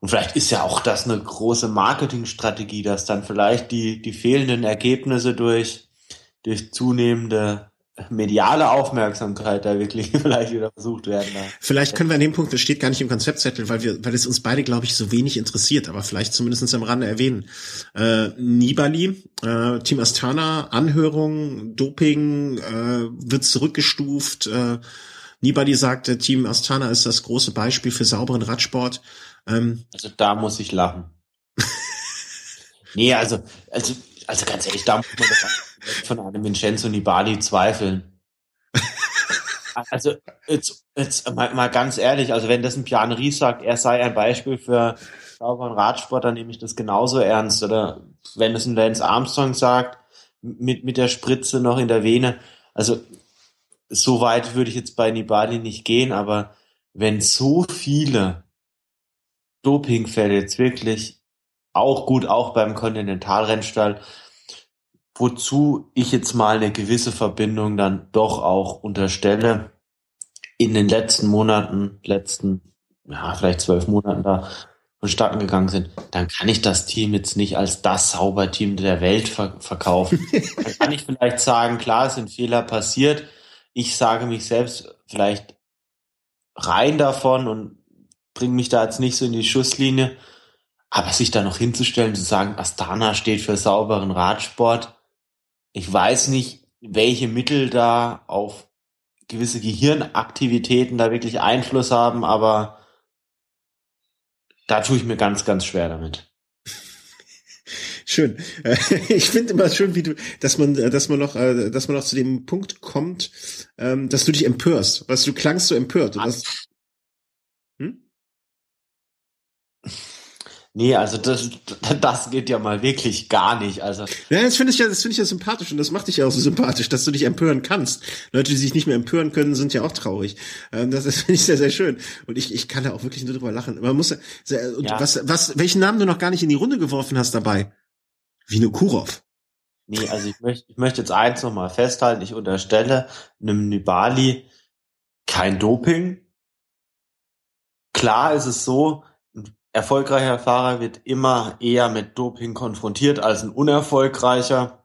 Und vielleicht ist ja auch das eine große Marketingstrategie, dass dann vielleicht die, die fehlenden Ergebnisse durch, durch zunehmende mediale Aufmerksamkeit da wirklich vielleicht wieder versucht werden. Da. Vielleicht können wir an dem Punkt, das steht gar nicht im Konzeptzettel, weil wir, weil es uns beide, glaube ich, so wenig interessiert, aber vielleicht zumindest am Rande erwähnen. Äh, Nibali, äh, Team Astana, Anhörung, Doping, äh, wird zurückgestuft. Äh, Nibali sagte, Team Astana ist das große Beispiel für sauberen Radsport. Ähm, also da muss ich lachen. nee, also, also, also ganz ehrlich, da muss man doch von einem Vincenzo Nibali zweifeln. also jetzt, jetzt mal, mal, ganz ehrlich, also wenn das ein Pian Ries sagt, er sei ein Beispiel für sauberen Radsport, dann nehme ich das genauso ernst. Oder wenn es ein Lance Armstrong sagt, mit, mit der Spritze noch in der Vene. Also so weit würde ich jetzt bei Nibali nicht gehen, aber wenn so viele Dopingfälle jetzt wirklich auch gut, auch beim Kontinentalrennstall, wozu ich jetzt mal eine gewisse Verbindung dann doch auch unterstelle, in den letzten Monaten, letzten, ja, vielleicht zwölf Monaten da vonstatten gegangen sind, dann kann ich das Team jetzt nicht als das Sauberteam der Welt ver verkaufen. dann kann ich vielleicht sagen, klar, es sind Fehler passiert. Ich sage mich selbst vielleicht rein davon und bringe mich da jetzt nicht so in die Schusslinie. Aber sich da noch hinzustellen, zu sagen, Astana steht für sauberen Radsport, ich weiß nicht, welche Mittel da auf gewisse Gehirnaktivitäten da wirklich Einfluss haben, aber da tue ich mir ganz, ganz schwer damit. Schön. Ich finde immer schön, wie du, dass man, dass man noch, äh, dass man noch zu dem Punkt kommt, ähm, dass du dich empörst. Was du klangst so empört. Und das, hm? Nee, also das, das geht ja mal wirklich gar nicht. Also ja, das finde ich ja, das finde ich ja sympathisch und das macht dich ja auch so sympathisch, dass du dich empören kannst. Leute, die sich nicht mehr empören können, sind ja auch traurig. Ähm, das ist finde ich sehr sehr schön und ich ich kann da auch wirklich nur drüber lachen. Man muss und ja. was was welchen Namen du noch gar nicht in die Runde geworfen hast dabei? Vino Kurov. Nee, also ich möchte ich möchte jetzt eins noch mal festhalten. Ich unterstelle einem Nibali kein Doping. Klar ist es so, erfolgreicher Fahrer wird immer eher mit Doping konfrontiert als ein unerfolgreicher.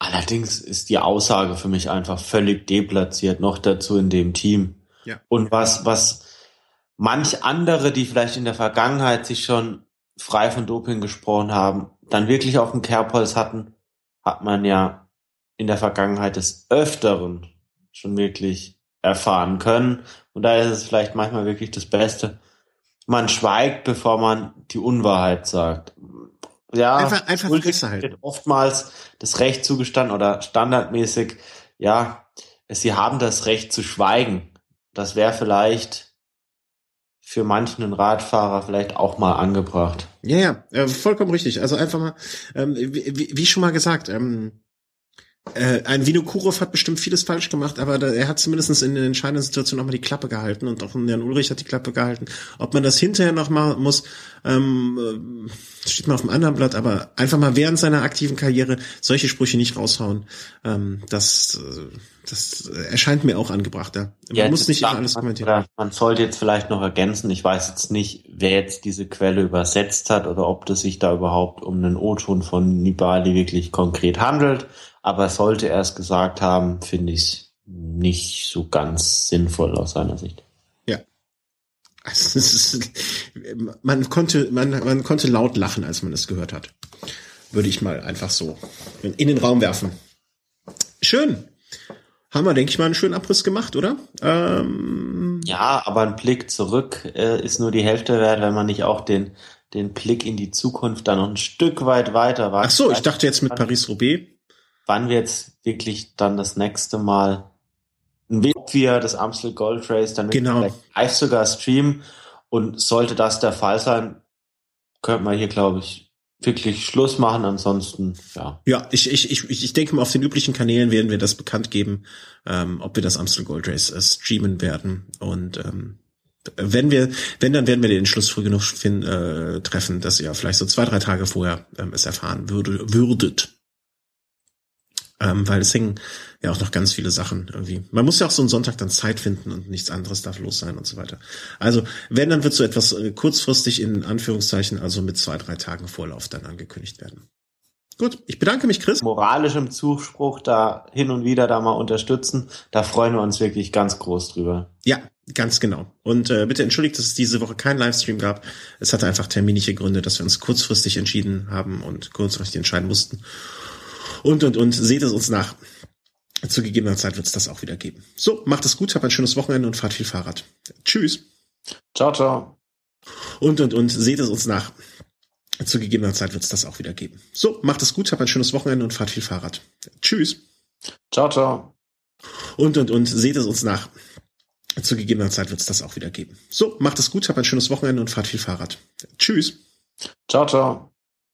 Allerdings ist die Aussage für mich einfach völlig deplatziert, noch dazu in dem Team. Ja. Und was, was manch andere, die vielleicht in der Vergangenheit sich schon frei von Doping gesprochen haben, dann wirklich auf dem Kerbholz hatten, hat man ja in der Vergangenheit des Öfteren schon wirklich erfahren können. Und da ist es vielleicht manchmal wirklich das Beste, man schweigt, bevor man die Unwahrheit sagt. Ja, einfach, einfach wird oftmals das Recht zugestanden oder standardmäßig, ja, sie haben das Recht zu schweigen. Das wäre vielleicht für manchen Radfahrer vielleicht auch mal angebracht. Ja, ja, äh, vollkommen richtig. Also einfach mal, ähm, wie, wie schon mal gesagt, ähm, äh, ein Vinokurov hat bestimmt vieles falsch gemacht, aber da, er hat zumindest in den entscheidenden Situationen auch mal die Klappe gehalten und auch Jan Ulrich hat die Klappe gehalten. Ob man das hinterher noch mal muss, ähm, äh, steht mal auf dem anderen Blatt, aber einfach mal während seiner aktiven Karriere solche Sprüche nicht raushauen. Ähm, das, äh, das erscheint mir auch angebracht. Ja. Man ja, muss nicht immer alles kommentieren. Man sollte jetzt vielleicht noch ergänzen, ich weiß jetzt nicht, wer jetzt diese Quelle übersetzt hat oder ob das sich da überhaupt um einen O-Ton von Nibali wirklich konkret handelt. Aber sollte er es gesagt haben, finde ich nicht so ganz sinnvoll aus seiner Sicht. Ja. Also, ist, man konnte, man, man konnte laut lachen, als man es gehört hat. Würde ich mal einfach so in den Raum werfen. Schön. Haben wir, denke ich mal, einen schönen Abriss gemacht, oder? Ähm ja, aber ein Blick zurück äh, ist nur die Hälfte wert, wenn man nicht auch den, den Blick in die Zukunft dann noch ein Stück weit weiter war. Ach so, ich dachte jetzt mit Paris-Roubaix. Wann wir jetzt wirklich dann das nächste Mal wir das Amstel Gold Race dann genau. live sogar streamen und sollte das der Fall sein, könnte man hier, glaube ich, wirklich Schluss machen. Ansonsten, ja. Ja, ich, ich, ich, ich denke mal, auf den üblichen Kanälen werden wir das bekannt geben, ähm, ob wir das Amstel Gold Race äh, streamen werden. Und ähm, wenn wir, wenn, dann werden wir den Schluss früh genug finden, äh, treffen, dass ihr vielleicht so zwei, drei Tage vorher ähm, es erfahren würde, würdet. Ähm, weil es hängen ja auch noch ganz viele Sachen irgendwie. Man muss ja auch so einen Sonntag dann Zeit finden und nichts anderes darf los sein und so weiter. Also, wenn, dann wird so etwas äh, kurzfristig in Anführungszeichen, also mit zwei, drei Tagen Vorlauf dann angekündigt werden. Gut, ich bedanke mich, Chris. Moralischem Zuspruch da hin und wieder da mal unterstützen. Da freuen wir uns wirklich ganz groß drüber. Ja, ganz genau. Und äh, bitte entschuldigt, dass es diese Woche keinen Livestream gab. Es hatte einfach terminische Gründe, dass wir uns kurzfristig entschieden haben und kurzfristig entscheiden mussten. Und, und, und, seht es uns nach. Zu gegebener Zeit wird es das auch wieder geben. So, macht es gut, habt ein schönes Wochenende und fahrt viel Fahrrad. Tschüss. Ciao, ciao. Und, und, und, seht es uns nach. Zu gegebener Zeit wird es das auch wieder geben. So, macht es gut, habt ein schönes Wochenende und fahrt viel Fahrrad. Tschüss. Ciao, ciao. Und, und, und, seht es uns nach. Zu gegebener Zeit wird es das auch wieder geben. So, macht es gut, habt ein schönes Wochenende und fahrt viel Fahrrad. Tschüss. Ciao, ciao.